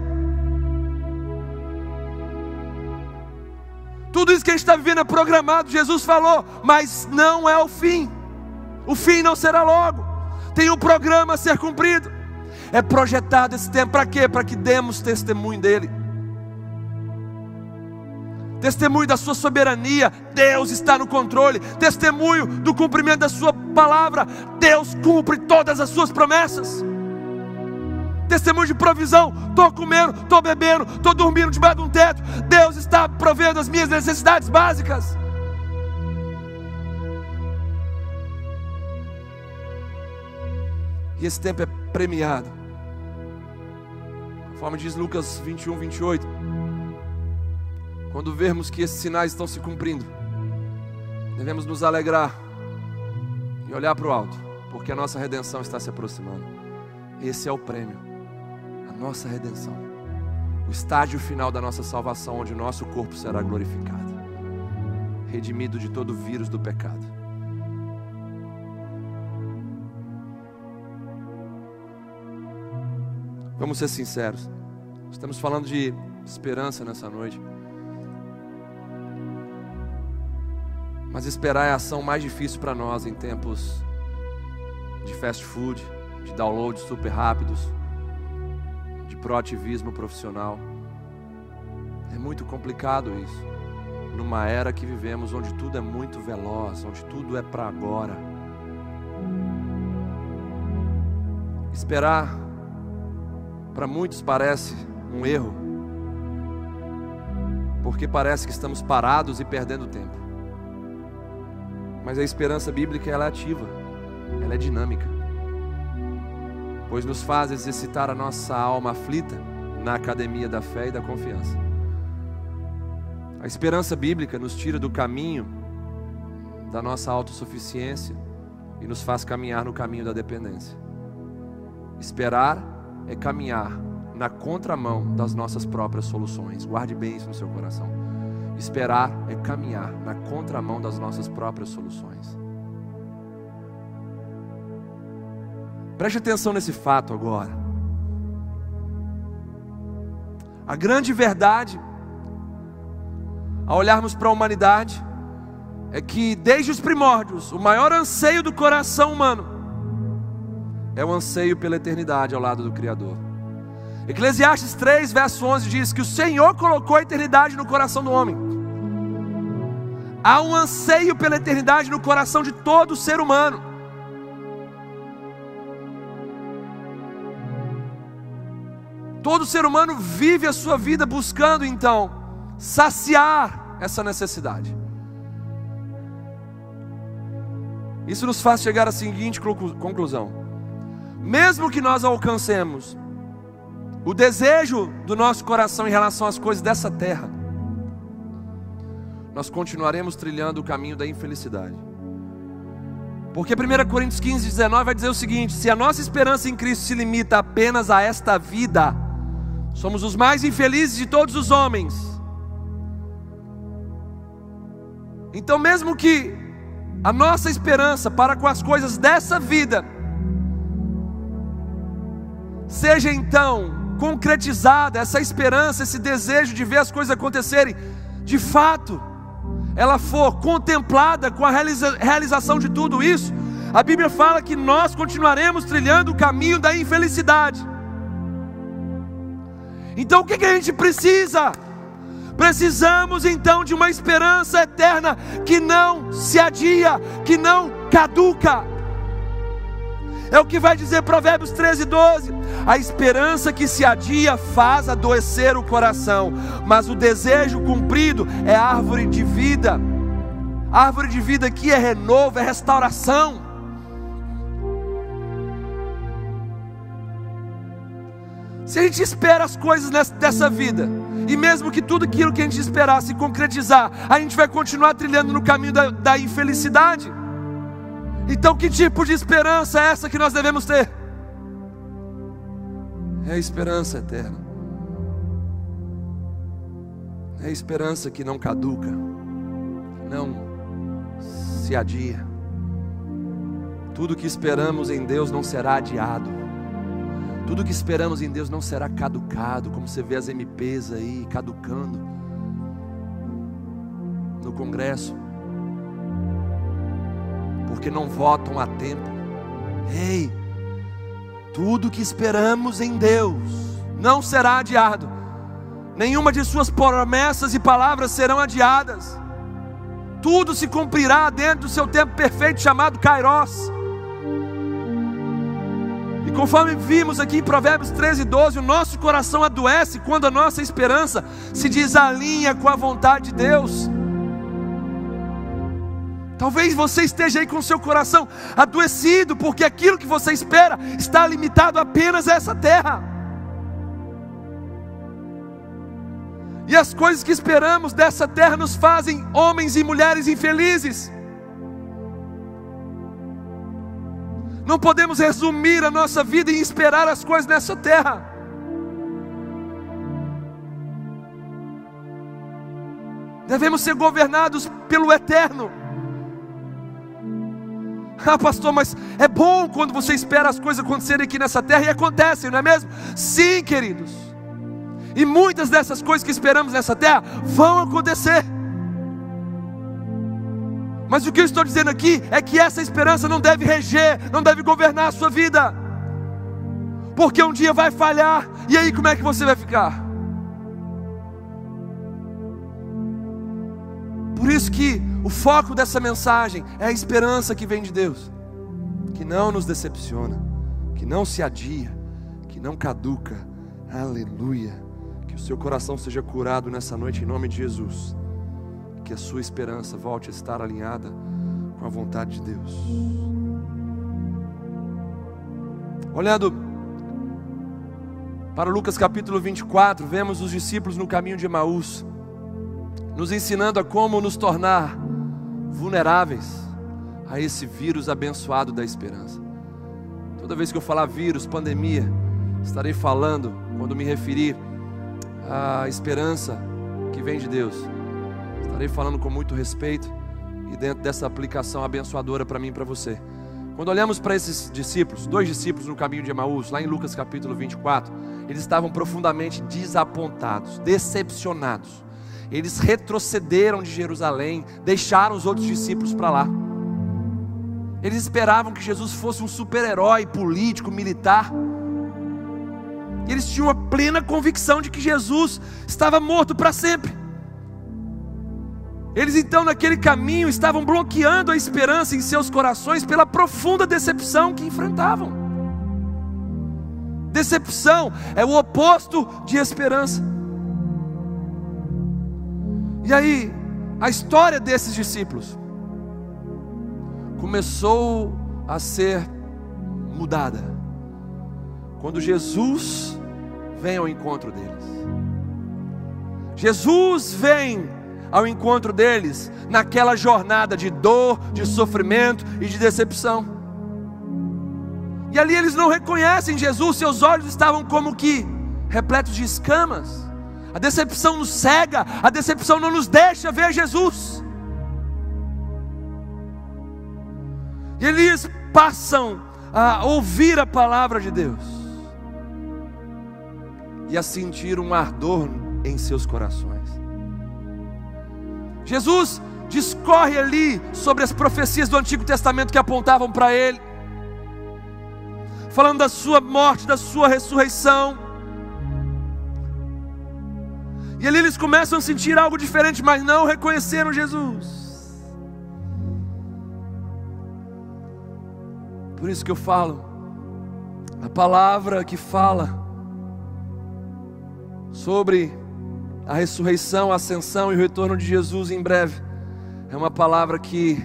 Tudo isso que a gente está vivendo é programado, Jesus falou, mas não é o fim. O fim não será logo. Tem um programa a ser cumprido. É projetado esse tempo para quê? Para que demos testemunho dele. Testemunho da sua soberania, Deus está no controle. Testemunho do cumprimento da sua palavra, Deus cumpre todas as suas promessas testemunho de provisão. Estou comendo, estou bebendo, estou dormindo debaixo de um teto. Deus está provendo as minhas necessidades básicas. E esse tempo é premiado. Conforme diz Lucas 21, 28. Quando vermos que esses sinais estão se cumprindo, devemos nos alegrar e olhar para o alto, porque a nossa redenção está se aproximando. Esse é o prêmio nossa redenção, o estágio final da nossa salvação, onde o nosso corpo será glorificado, redimido de todo o vírus do pecado. Vamos ser sinceros, estamos falando de esperança nessa noite. Mas esperar é a ação mais difícil para nós em tempos de fast food, de downloads super rápidos, de proativismo profissional. É muito complicado isso. Numa era que vivemos onde tudo é muito veloz, onde tudo é para agora. Esperar para muitos parece um erro, porque parece que estamos parados e perdendo tempo. Mas a esperança bíblica ela é ativa, ela é dinâmica, pois nos faz exercitar a nossa alma aflita na academia da fé e da confiança. A esperança bíblica nos tira do caminho da nossa autossuficiência e nos faz caminhar no caminho da dependência. Esperar é caminhar na contramão das nossas próprias soluções. Guarde bem isso no seu coração. Esperar é caminhar na contramão das nossas próprias soluções. Preste atenção nesse fato agora. A grande verdade, ao olharmos para a humanidade, é que desde os primórdios, o maior anseio do coração humano é o anseio pela eternidade ao lado do Criador. Eclesiastes 3, verso 11 diz que o Senhor colocou a eternidade no coração do homem. Há um anseio pela eternidade no coração de todo ser humano. Todo ser humano vive a sua vida buscando então saciar essa necessidade. Isso nos faz chegar à seguinte conclusão: mesmo que nós alcancemos o desejo do nosso coração em relação às coisas dessa terra, nós continuaremos trilhando o caminho da infelicidade. Porque 1 Coríntios 15, 19 vai dizer o seguinte: se a nossa esperança em Cristo se limita apenas a esta vida, somos os mais infelizes de todos os homens. Então, mesmo que a nossa esperança para com as coisas dessa vida seja então concretizada, essa esperança, esse desejo de ver as coisas acontecerem, de fato, ela for contemplada com a realiza realização de tudo isso, a Bíblia fala que nós continuaremos trilhando o caminho da infelicidade. Então o que, que a gente precisa? Precisamos então de uma esperança eterna que não se adia, que não caduca. É o que vai dizer Provérbios 13, 12. A esperança que se adia faz adoecer o coração, mas o desejo cumprido é árvore de vida. A árvore de vida aqui é renovo, é restauração. Se a gente espera as coisas dessa vida, e mesmo que tudo aquilo que a gente esperar se concretizar, a gente vai continuar trilhando no caminho da, da infelicidade. Então, que tipo de esperança é essa que nós devemos ter? É a esperança eterna. É a esperança que não caduca, que não se adia. Tudo que esperamos em Deus não será adiado. Tudo que esperamos em Deus não será caducado, como você vê as MPs aí caducando no Congresso porque não votam a tempo. Ei, tudo que esperamos em Deus não será adiado, nenhuma de Suas promessas e palavras serão adiadas, tudo se cumprirá dentro do seu tempo perfeito chamado Kairos. E conforme vimos aqui em Provérbios 13, 12, o nosso coração adoece quando a nossa esperança se desalinha com a vontade de Deus. Talvez você esteja aí com o seu coração adoecido, porque aquilo que você espera está limitado apenas a essa terra. E as coisas que esperamos dessa terra nos fazem homens e mulheres infelizes. Não podemos resumir a nossa vida em esperar as coisas nessa terra. Devemos ser governados pelo eterno. Ah, pastor, mas é bom quando você espera as coisas acontecerem aqui nessa terra e acontecem, não é mesmo? Sim, queridos. E muitas dessas coisas que esperamos nessa terra vão acontecer. Mas o que eu estou dizendo aqui é que essa esperança não deve reger, não deve governar a sua vida. Porque um dia vai falhar, e aí como é que você vai ficar? Por isso que o foco dessa mensagem é a esperança que vem de Deus, que não nos decepciona, que não se adia, que não caduca. Aleluia. Que o seu coração seja curado nessa noite em nome de Jesus. Que a sua esperança volte a estar alinhada com a vontade de Deus. Olhando para Lucas capítulo 24, vemos os discípulos no caminho de Emaús, nos ensinando a como nos tornar vulneráveis a esse vírus abençoado da esperança. Toda vez que eu falar vírus, pandemia, estarei falando, quando me referir à esperança que vem de Deus, estarei falando com muito respeito e dentro dessa aplicação abençoadora para mim e para você. Quando olhamos para esses discípulos, dois discípulos no caminho de Emaús, lá em Lucas capítulo 24, eles estavam profundamente desapontados, decepcionados. Eles retrocederam de Jerusalém, deixaram os outros discípulos para lá. Eles esperavam que Jesus fosse um super-herói político, militar. E eles tinham a plena convicção de que Jesus estava morto para sempre. Eles então, naquele caminho, estavam bloqueando a esperança em seus corações pela profunda decepção que enfrentavam. Decepção é o oposto de esperança. E aí, a história desses discípulos começou a ser mudada quando Jesus vem ao encontro deles. Jesus vem ao encontro deles naquela jornada de dor, de sofrimento e de decepção. E ali eles não reconhecem Jesus, seus olhos estavam como que repletos de escamas. A decepção nos cega, a decepção não nos deixa ver Jesus. E eles passam a ouvir a palavra de Deus e a sentir um ardor em seus corações. Jesus discorre ali sobre as profecias do Antigo Testamento que apontavam para ele, falando da sua morte, da sua ressurreição. E ali eles começam a sentir algo diferente, mas não reconheceram Jesus. Por isso que eu falo, a palavra que fala sobre a ressurreição, a ascensão e o retorno de Jesus em breve. É uma palavra que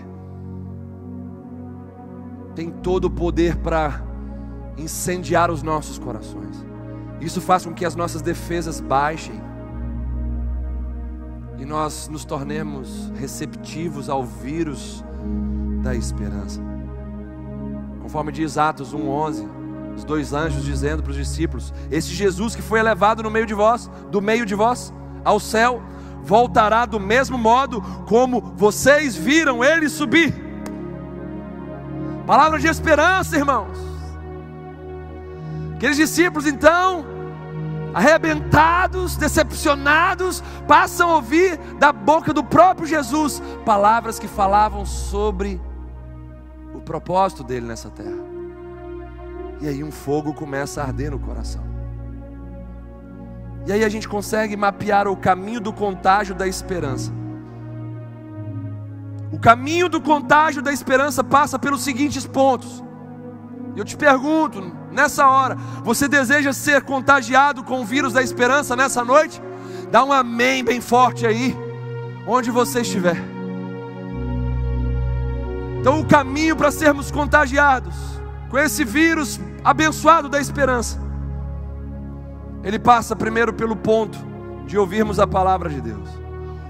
tem todo o poder para incendiar os nossos corações. Isso faz com que as nossas defesas baixem e nós nos tornemos receptivos ao vírus da esperança. Conforme diz Atos 1:11, os dois anjos dizendo para os discípulos: Esse Jesus que foi elevado no meio de vós, do meio de vós, ao céu, voltará do mesmo modo como vocês viram ele subir. Palavra de esperança, irmãos. Aqueles discípulos então, arrebentados, decepcionados, passam a ouvir da boca do próprio Jesus palavras que falavam sobre o propósito dele nessa terra. E aí um fogo começa a arder no coração. E aí a gente consegue mapear o caminho do contágio da esperança. O caminho do contágio da esperança passa pelos seguintes pontos. Eu te pergunto, nessa hora, você deseja ser contagiado com o vírus da esperança nessa noite? Dá um amém bem forte aí, onde você estiver. Então, o caminho para sermos contagiados com esse vírus abençoado da esperança ele passa primeiro pelo ponto de ouvirmos a palavra de Deus.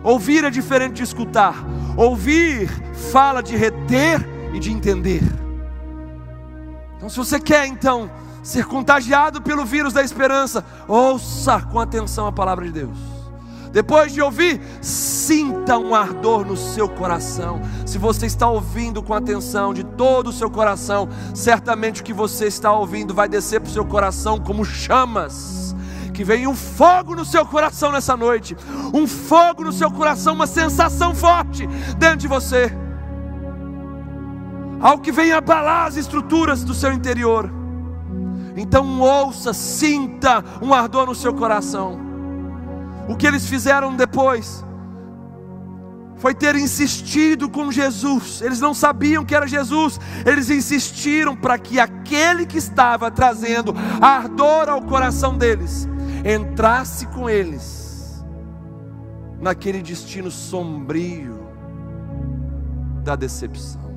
Ouvir é diferente de escutar. Ouvir fala de reter e de entender. Então, se você quer então ser contagiado pelo vírus da esperança, ouça com atenção a palavra de Deus. Depois de ouvir, sinta um ardor no seu coração. Se você está ouvindo com atenção de todo o seu coração, certamente o que você está ouvindo vai descer para o seu coração como chamas que venha um fogo no seu coração nessa noite, um fogo no seu coração, uma sensação forte dentro de você. Algo que vem abalar as estruturas do seu interior. Então ouça, sinta um ardor no seu coração. O que eles fizeram depois foi ter insistido com Jesus. Eles não sabiam que era Jesus, eles insistiram para que aquele que estava trazendo ardor ao coração deles entrasse com eles naquele destino sombrio da decepção.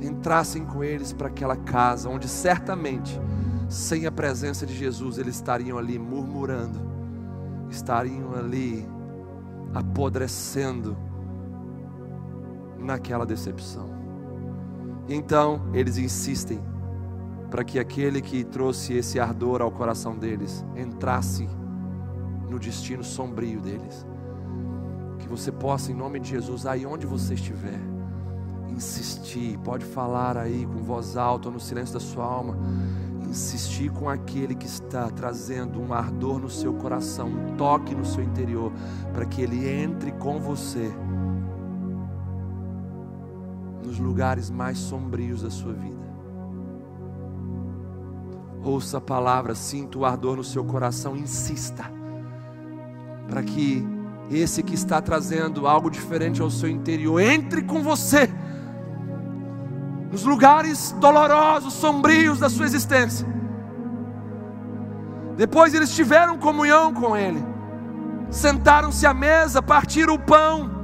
Entrassem com eles para aquela casa onde certamente, sem a presença de Jesus, eles estariam ali murmurando, estariam ali apodrecendo naquela decepção. Então, eles insistem para que aquele que trouxe esse ardor ao coração deles entrasse no destino sombrio deles. Que você possa, em nome de Jesus, aí onde você estiver, insistir, pode falar aí com voz alta ou no silêncio da sua alma, insistir com aquele que está trazendo um ardor no seu coração, um toque no seu interior, para que ele entre com você nos lugares mais sombrios da sua vida. Ouça a palavra, sinta o ardor no seu coração, insista, para que esse que está trazendo algo diferente ao seu interior entre com você nos lugares dolorosos, sombrios da sua existência. Depois eles tiveram comunhão com Ele, sentaram-se à mesa, partiram o pão,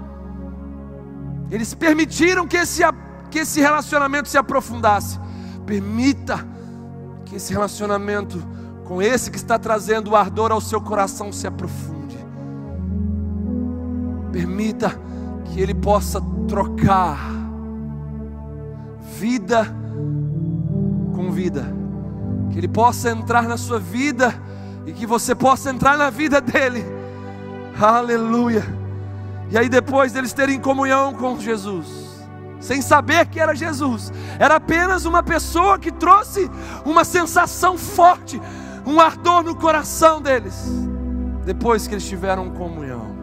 eles permitiram que esse, que esse relacionamento se aprofundasse. Permita que esse relacionamento com esse que está trazendo o ardor ao seu coração se aprofunde. Permita que ele possa trocar vida com vida, que ele possa entrar na sua vida e que você possa entrar na vida dele. Aleluia. E aí depois deles terem comunhão com Jesus, sem saber que era Jesus, era apenas uma pessoa que trouxe uma sensação forte, um ardor no coração deles. Depois que eles tiveram comunhão,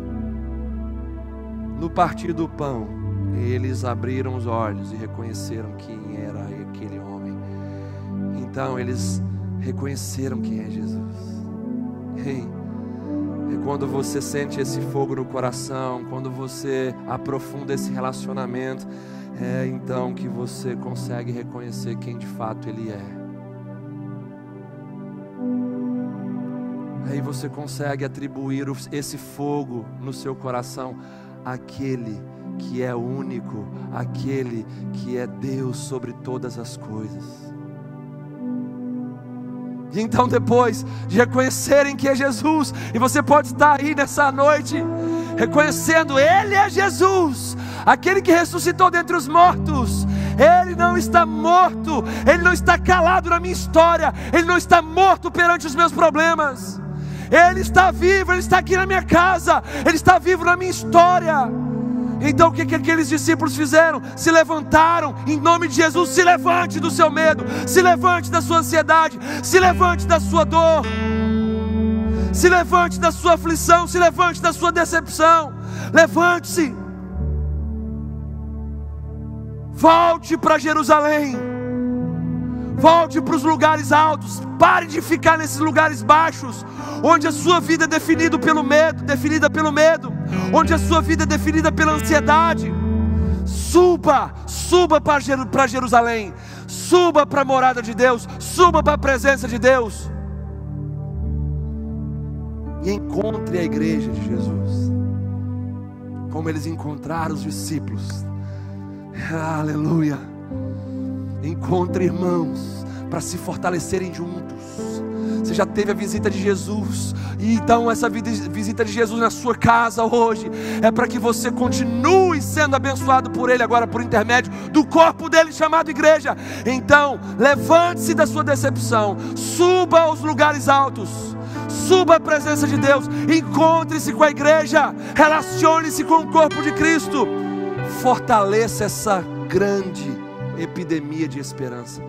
no partir do pão, eles abriram os olhos e reconheceram quem era aquele homem. Então eles reconheceram quem é Jesus. Ei, é quando você sente esse fogo no coração, quando você aprofunda esse relacionamento, é então que você consegue reconhecer quem de fato Ele é. Aí você consegue atribuir esse fogo no seu coração àquele que é único, aquele que é Deus sobre todas as coisas. E então, depois de reconhecerem que é Jesus, e você pode estar aí nessa noite, reconhecendo Ele é Jesus, aquele que ressuscitou dentre os mortos. Ele não está morto, Ele não está calado na minha história, Ele não está morto perante os meus problemas. Ele está vivo, Ele está aqui na minha casa, Ele está vivo na minha história. Então o que, que aqueles discípulos fizeram? Se levantaram em nome de Jesus. Se levante do seu medo, se levante da sua ansiedade, se levante da sua dor, se levante da sua aflição, se levante da sua decepção. Levante-se, volte para Jerusalém. Volte para os lugares altos. Pare de ficar nesses lugares baixos, onde a sua vida é definida pelo medo, definida pelo medo, onde a sua vida é definida pela ansiedade. Suba, suba para Jerusalém, suba para a morada de Deus, suba para a presença de Deus. E encontre a igreja de Jesus, como eles encontraram os discípulos. Aleluia Encontre irmãos para se fortalecerem juntos. Você já teve a visita de Jesus, e então essa visita de Jesus na sua casa hoje é para que você continue sendo abençoado por Ele, agora por intermédio do corpo dele chamado igreja. Então, levante-se da sua decepção, suba aos lugares altos, suba à presença de Deus, encontre-se com a igreja, relacione-se com o corpo de Cristo, fortaleça essa grande epidemia de esperança.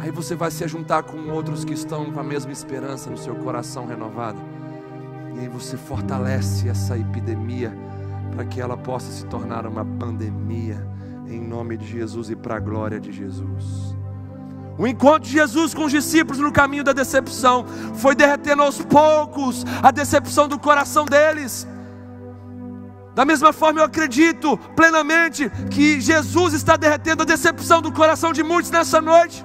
Aí você vai se juntar com outros que estão com a mesma esperança no seu coração renovado. E aí você fortalece essa epidemia para que ela possa se tornar uma pandemia, em nome de Jesus e para a glória de Jesus. O encontro de Jesus com os discípulos no caminho da decepção foi derretendo aos poucos a decepção do coração deles. Da mesma forma, eu acredito plenamente que Jesus está derretendo a decepção do coração de muitos nessa noite.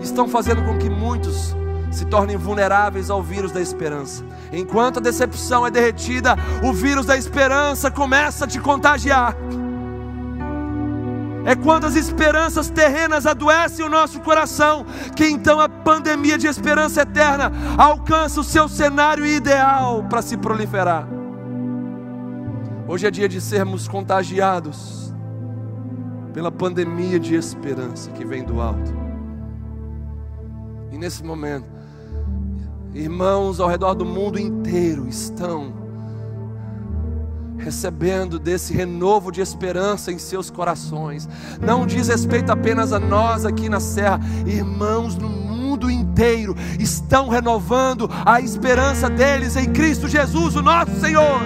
Estão fazendo com que muitos se tornem vulneráveis ao vírus da esperança. Enquanto a decepção é derretida, o vírus da esperança começa a te contagiar. É quando as esperanças terrenas adoecem o nosso coração, que então a pandemia de esperança eterna alcança o seu cenário ideal para se proliferar. Hoje é dia de sermos contagiados pela pandemia de esperança que vem do alto. E nesse momento, irmãos ao redor do mundo inteiro estão recebendo desse renovo de esperança em seus corações. Não diz respeito apenas a nós aqui na Serra, irmãos no mundo inteiro estão renovando a esperança deles em Cristo Jesus, o nosso Senhor.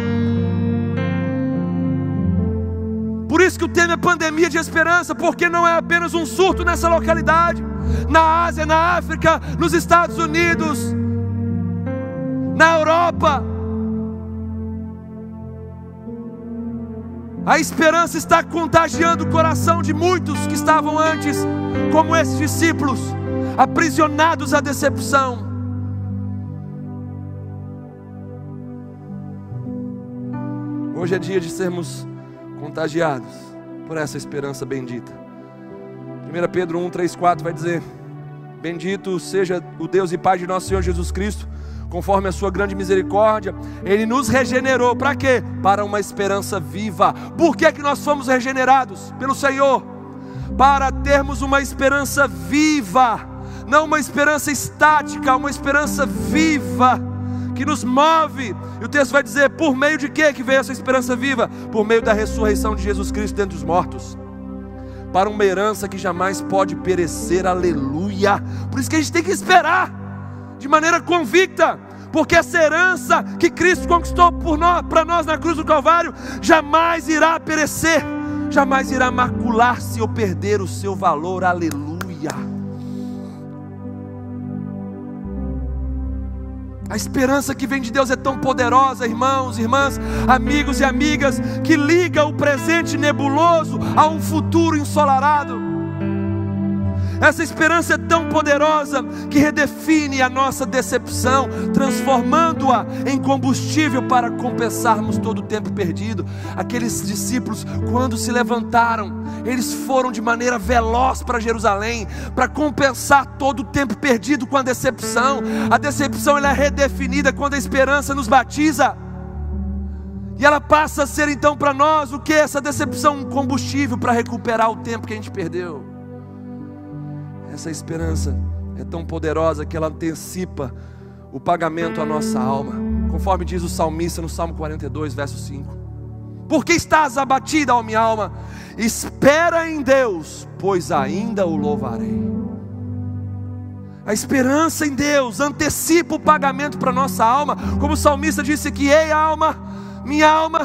Por isso que o tema é pandemia de esperança, porque não é apenas um surto nessa localidade, na Ásia, na África, nos Estados Unidos, na Europa, A esperança está contagiando o coração de muitos que estavam antes, como esses discípulos, aprisionados à decepção. Hoje é dia de sermos contagiados por essa esperança bendita. 1 Pedro 1, 3, 4 vai dizer: Bendito seja o Deus e Pai de nosso Senhor Jesus Cristo conforme a sua grande misericórdia, Ele nos regenerou. Para quê? Para uma esperança viva. Por que, que nós fomos regenerados? Pelo Senhor. Para termos uma esperança viva, não uma esperança estática, uma esperança viva que nos move. E o texto vai dizer: por meio de quê que veio essa esperança viva? Por meio da ressurreição de Jesus Cristo dentre os mortos. Para uma herança que jamais pode perecer, aleluia. Por isso que a gente tem que esperar de maneira convicta, porque essa herança que Cristo conquistou para nós na cruz do Calvário jamais irá perecer, jamais irá macular-se ou perder o seu valor, aleluia. A esperança que vem de Deus é tão poderosa, irmãos, irmãs, amigos e amigas, que liga o presente nebuloso a um futuro ensolarado. Essa esperança é tão poderosa que redefine a nossa decepção, transformando-a em combustível para compensarmos todo o tempo perdido. Aqueles discípulos, quando se levantaram, eles foram de maneira veloz para Jerusalém para compensar todo o tempo perdido com a decepção. A decepção ela é redefinida quando a esperança nos batiza. E ela passa a ser então para nós o que essa decepção um combustível para recuperar o tempo que a gente perdeu. Essa esperança é tão poderosa que ela antecipa o pagamento à nossa alma, conforme diz o salmista no Salmo 42, verso 5. Por que estás abatida, ó minha alma? Espera em Deus, pois ainda o louvarei. A esperança em Deus antecipa o pagamento para nossa alma, como o salmista disse que, ei alma, minha alma,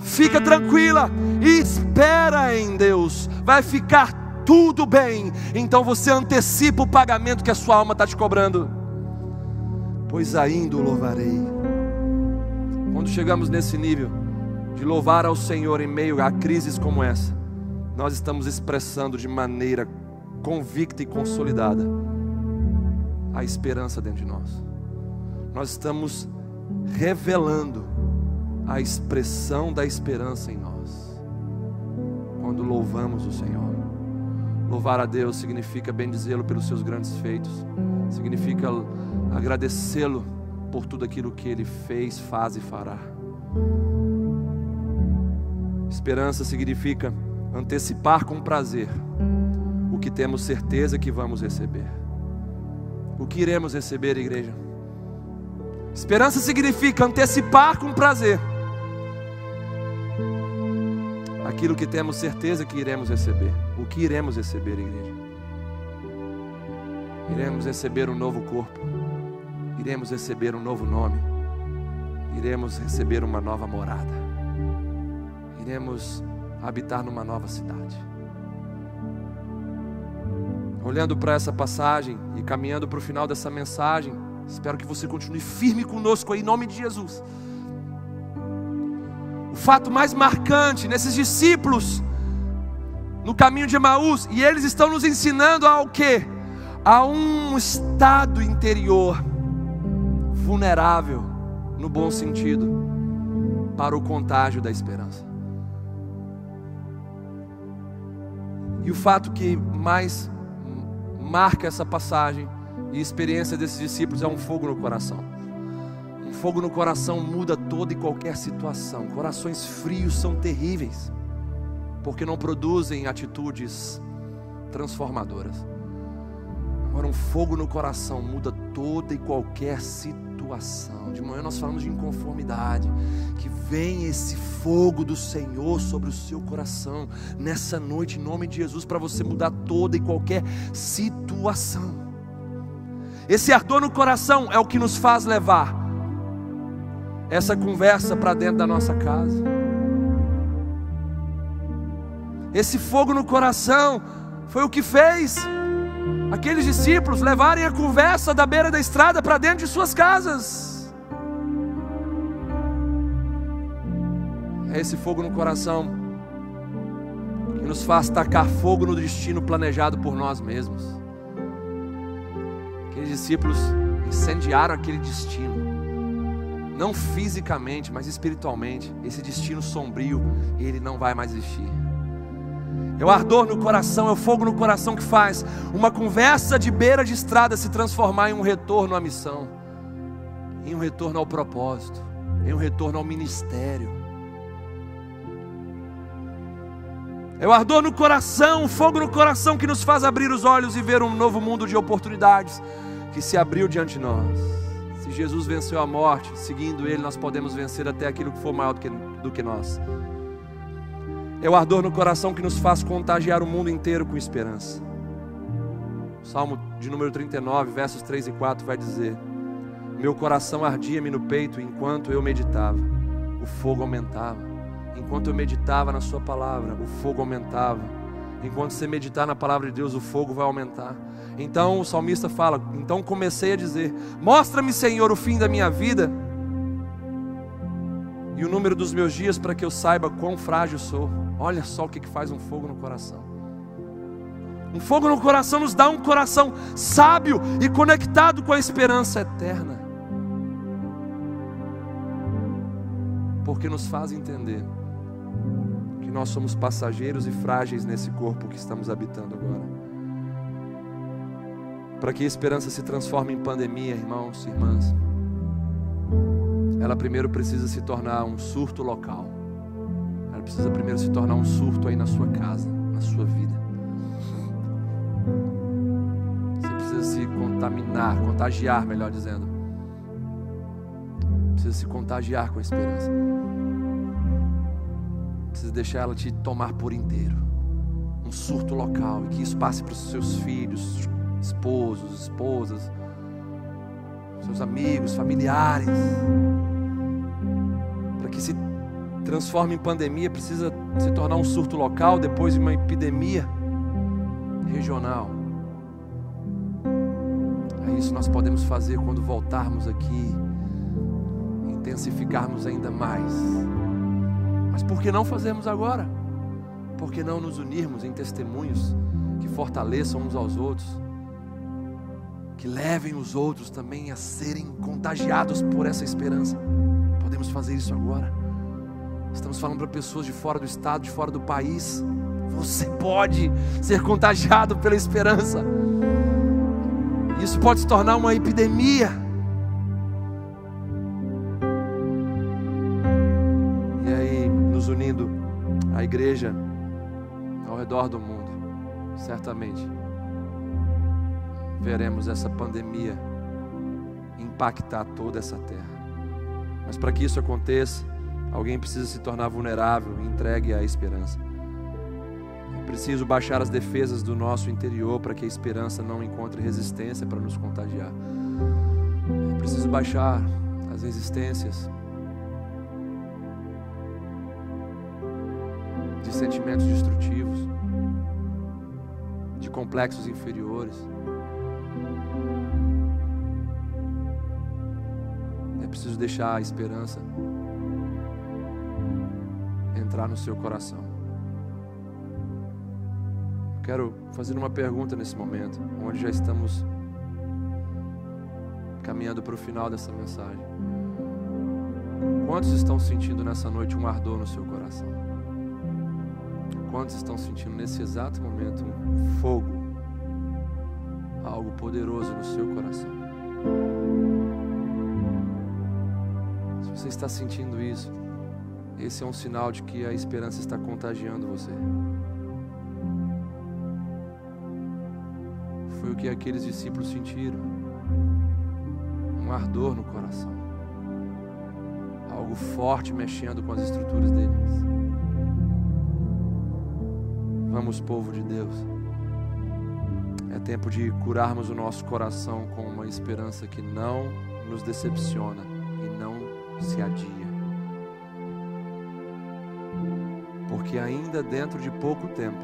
fica tranquila e espera em Deus, vai ficar tudo bem, então você antecipa o pagamento que a sua alma está te cobrando, pois ainda o louvarei. Quando chegamos nesse nível de louvar ao Senhor em meio a crises como essa, nós estamos expressando de maneira convicta e consolidada a esperança dentro de nós. Nós estamos revelando a expressão da esperança em nós, quando louvamos o Senhor. Louvar a Deus significa bendizê-lo pelos seus grandes feitos, significa agradecê-lo por tudo aquilo que ele fez, faz e fará. Esperança significa antecipar com prazer o que temos certeza que vamos receber. O que iremos receber, igreja? Esperança significa antecipar com prazer aquilo que temos certeza que iremos receber. O que iremos receber, igreja? Iremos receber um novo corpo, iremos receber um novo nome, iremos receber uma nova morada. iremos habitar numa nova cidade. Olhando para essa passagem e caminhando para o final dessa mensagem, espero que você continue firme conosco aí, em nome de Jesus. O fato mais marcante nesses discípulos no caminho de Emaús, e eles estão nos ensinando ao que? A um estado interior vulnerável, no bom sentido, para o contágio da esperança. E o fato que mais marca essa passagem e experiência desses discípulos é um fogo no coração. Um fogo no coração muda toda e qualquer situação. Corações frios são terríveis, porque não produzem atitudes transformadoras. Agora, um fogo no coração muda toda e qualquer situação. De manhã nós falamos de inconformidade. Que vem esse fogo do Senhor sobre o seu coração nessa noite, em nome de Jesus, para você mudar toda e qualquer situação. Esse ardor no coração é o que nos faz levar essa conversa para dentro da nossa casa. Esse fogo no coração foi o que fez aqueles discípulos levarem a conversa da beira da estrada para dentro de suas casas. É esse fogo no coração que nos faz tacar fogo no destino planejado por nós mesmos. Aqueles discípulos incendiaram aquele destino, não fisicamente, mas espiritualmente. Esse destino sombrio, ele não vai mais existir. É o ardor no coração, é o fogo no coração que faz uma conversa de beira de estrada se transformar em um retorno à missão, em um retorno ao propósito, em um retorno ao ministério. É o ardor no coração, o fogo no coração que nos faz abrir os olhos e ver um novo mundo de oportunidades que se abriu diante de nós. Jesus venceu a morte, seguindo Ele, nós podemos vencer até aquilo que for maior do que, do que nós. É o ardor no coração que nos faz contagiar o mundo inteiro com esperança. Salmo de número 39, versos 3 e 4 vai dizer: Meu coração ardia-me no peito enquanto eu meditava, o fogo aumentava. Enquanto eu meditava na Sua palavra, o fogo aumentava. Enquanto você meditar na palavra de Deus, o fogo vai aumentar. Então o salmista fala: Então comecei a dizer: Mostra-me, Senhor, o fim da minha vida e o número dos meus dias para que eu saiba quão frágil sou. Olha só o que faz um fogo no coração. Um fogo no coração nos dá um coração sábio e conectado com a esperança eterna. Porque nos faz entender que nós somos passageiros e frágeis nesse corpo que estamos habitando agora. Para que a esperança se transforme em pandemia, irmãos e irmãs, ela primeiro precisa se tornar um surto local precisa primeiro se tornar um surto aí na sua casa, na sua vida. Você precisa se contaminar, contagiar, melhor dizendo. Precisa se contagiar com a esperança. Precisa deixar ela te tomar por inteiro. Um surto local e que isso passe para os seus filhos, esposos, esposas, seus amigos, familiares. Para que se transforma em pandemia, precisa se tornar um surto local, depois uma epidemia regional. É isso nós podemos fazer quando voltarmos aqui, intensificarmos ainda mais. Mas por que não fazermos agora? Por que não nos unirmos em testemunhos que fortaleçam uns aos outros? Que levem os outros também a serem contagiados por essa esperança. Podemos fazer isso agora. Estamos falando para pessoas de fora do estado, de fora do país. Você pode ser contagiado pela esperança. Isso pode se tornar uma epidemia. E aí, nos unindo à igreja ao redor do mundo, certamente veremos essa pandemia impactar toda essa terra. Mas para que isso aconteça, Alguém precisa se tornar vulnerável e entregue à esperança. É preciso baixar as defesas do nosso interior para que a esperança não encontre resistência para nos contagiar. É preciso baixar as resistências. de sentimentos destrutivos, de complexos inferiores. É preciso deixar a esperança entrar no seu coração. Quero fazer uma pergunta nesse momento, onde já estamos caminhando para o final dessa mensagem. Quantos estão sentindo nessa noite um ardor no seu coração? Quantos estão sentindo nesse exato momento um fogo, algo poderoso no seu coração? Você está sentindo isso, esse é um sinal de que a esperança está contagiando você. Foi o que aqueles discípulos sentiram. Um ardor no coração. Algo forte mexendo com as estruturas deles. Vamos, povo de Deus. É tempo de curarmos o nosso coração com uma esperança que não nos decepciona e não se adia. Porque ainda dentro de pouco tempo,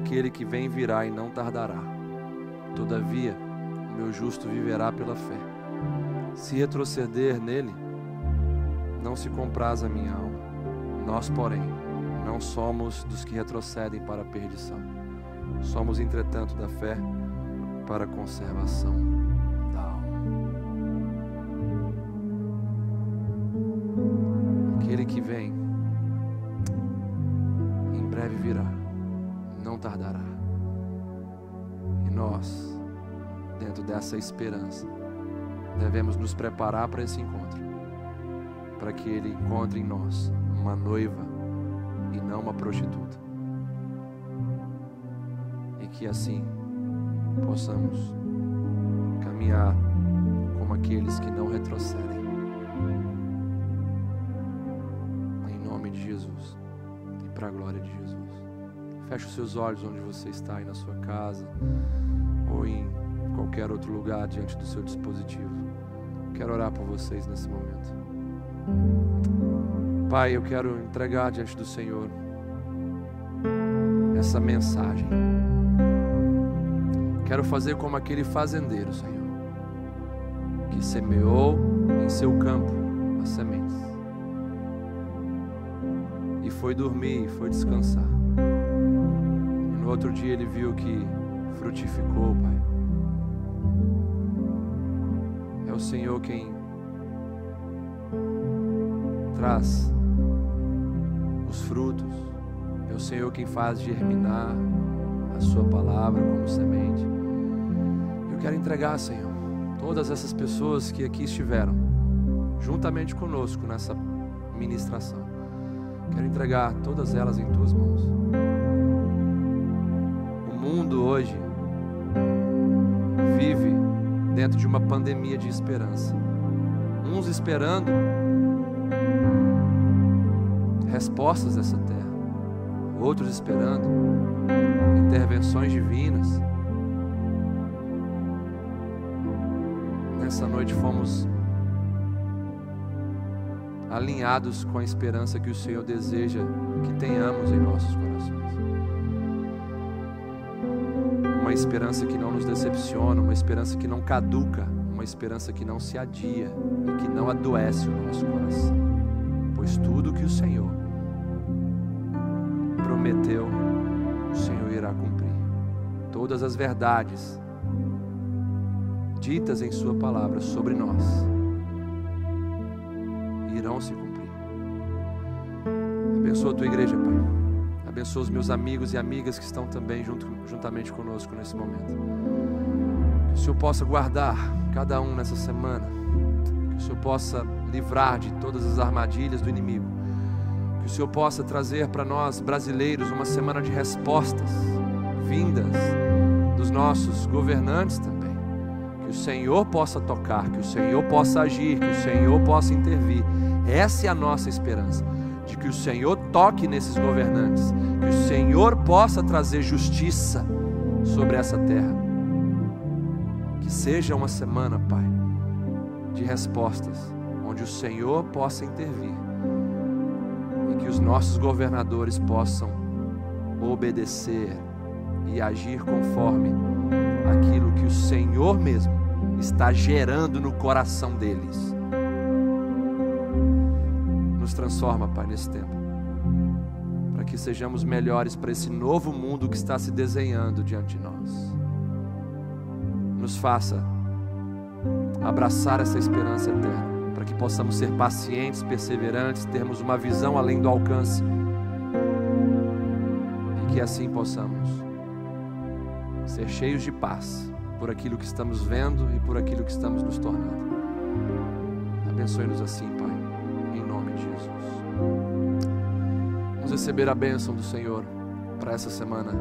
aquele que vem virá e não tardará. Todavia, o meu justo viverá pela fé. Se retroceder nele, não se compraz a minha alma. Nós, porém, não somos dos que retrocedem para a perdição. Somos, entretanto, da fé para a conservação esperança, devemos nos preparar para esse encontro, para que Ele encontre em nós uma noiva e não uma prostituta. E que assim possamos caminhar como aqueles que não retrocedem. Em nome de Jesus e para a glória de Jesus. Feche os seus olhos onde você está, aí na sua casa ou em qualquer outro lugar diante do seu dispositivo. Quero orar por vocês nesse momento. Pai, eu quero entregar diante do Senhor essa mensagem. Quero fazer como aquele fazendeiro, Senhor, que semeou em seu campo as sementes e foi dormir, foi descansar. E no outro dia ele viu que frutificou, Pai. É o Senhor quem traz os frutos. É o Senhor quem faz germinar a Sua palavra como semente. Eu quero entregar, Senhor, todas essas pessoas que aqui estiveram, juntamente conosco nessa ministração. Quero entregar todas elas em Tuas mãos. De uma pandemia de esperança. Uns esperando respostas dessa terra, outros esperando intervenções divinas. Nessa noite fomos alinhados com a esperança que o Senhor deseja que tenhamos em nossos corações. Uma esperança que não nos decepciona, uma esperança que não caduca, uma esperança que não se adia e que não adoece o nosso coração. Pois tudo que o Senhor prometeu, o Senhor irá cumprir. Todas as verdades ditas em Sua palavra sobre nós irão se cumprir. Abençoa a tua igreja, Pai. Abençoa os meus amigos e amigas que estão também junto, juntamente conosco nesse momento. Que o Senhor possa guardar cada um nessa semana. Que o Senhor possa livrar de todas as armadilhas do inimigo. Que o Senhor possa trazer para nós, brasileiros, uma semana de respostas vindas dos nossos governantes também. Que o Senhor possa tocar, que o Senhor possa agir, que o Senhor possa intervir. Essa é a nossa esperança, que o Senhor toque nesses governantes, que o Senhor possa trazer justiça sobre essa terra. Que seja uma semana, Pai, de respostas, onde o Senhor possa intervir e que os nossos governadores possam obedecer e agir conforme aquilo que o Senhor mesmo está gerando no coração deles. Nos transforma, Pai, nesse tempo, para que sejamos melhores para esse novo mundo que está se desenhando diante de nós. Nos faça abraçar essa esperança eterna, para que possamos ser pacientes, perseverantes, termos uma visão além do alcance e que assim possamos ser cheios de paz por aquilo que estamos vendo e por aquilo que estamos nos tornando. Abençoe-nos assim, Pai, receber a bênção do Senhor para essa semana.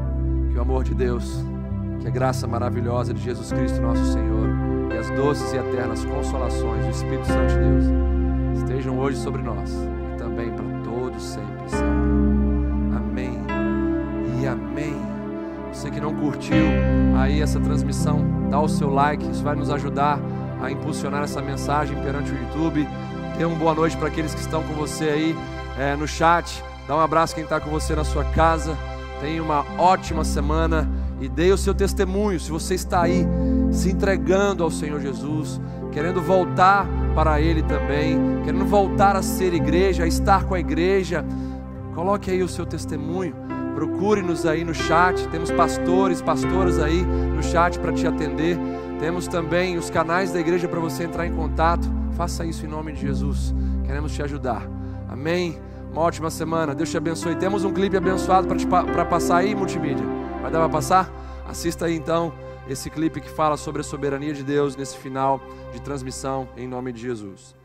Que o amor de Deus, que a graça maravilhosa de Jesus Cristo, nosso Senhor, e as doces e eternas consolações do Espírito Santo de Deus estejam hoje sobre nós e também para todos sempre, sempre. Amém e amém. Você que não curtiu aí essa transmissão, dá o seu like, isso vai nos ajudar a impulsionar essa mensagem perante o YouTube. Dê uma boa noite para aqueles que estão com você aí é, no chat. Dá um abraço quem está com você na sua casa. Tenha uma ótima semana e dê o seu testemunho. Se você está aí se entregando ao Senhor Jesus, querendo voltar para Ele também, querendo voltar a ser igreja, a estar com a igreja, coloque aí o seu testemunho. Procure-nos aí no chat. Temos pastores, pastoras aí no chat para te atender. Temos também os canais da igreja para você entrar em contato. Faça isso em nome de Jesus. Queremos te ajudar. Amém. Uma ótima semana. Deus te abençoe. Temos um clipe abençoado para passar aí, multimídia. Vai dar para passar? Assista aí então esse clipe que fala sobre a soberania de Deus nesse final de transmissão em nome de Jesus.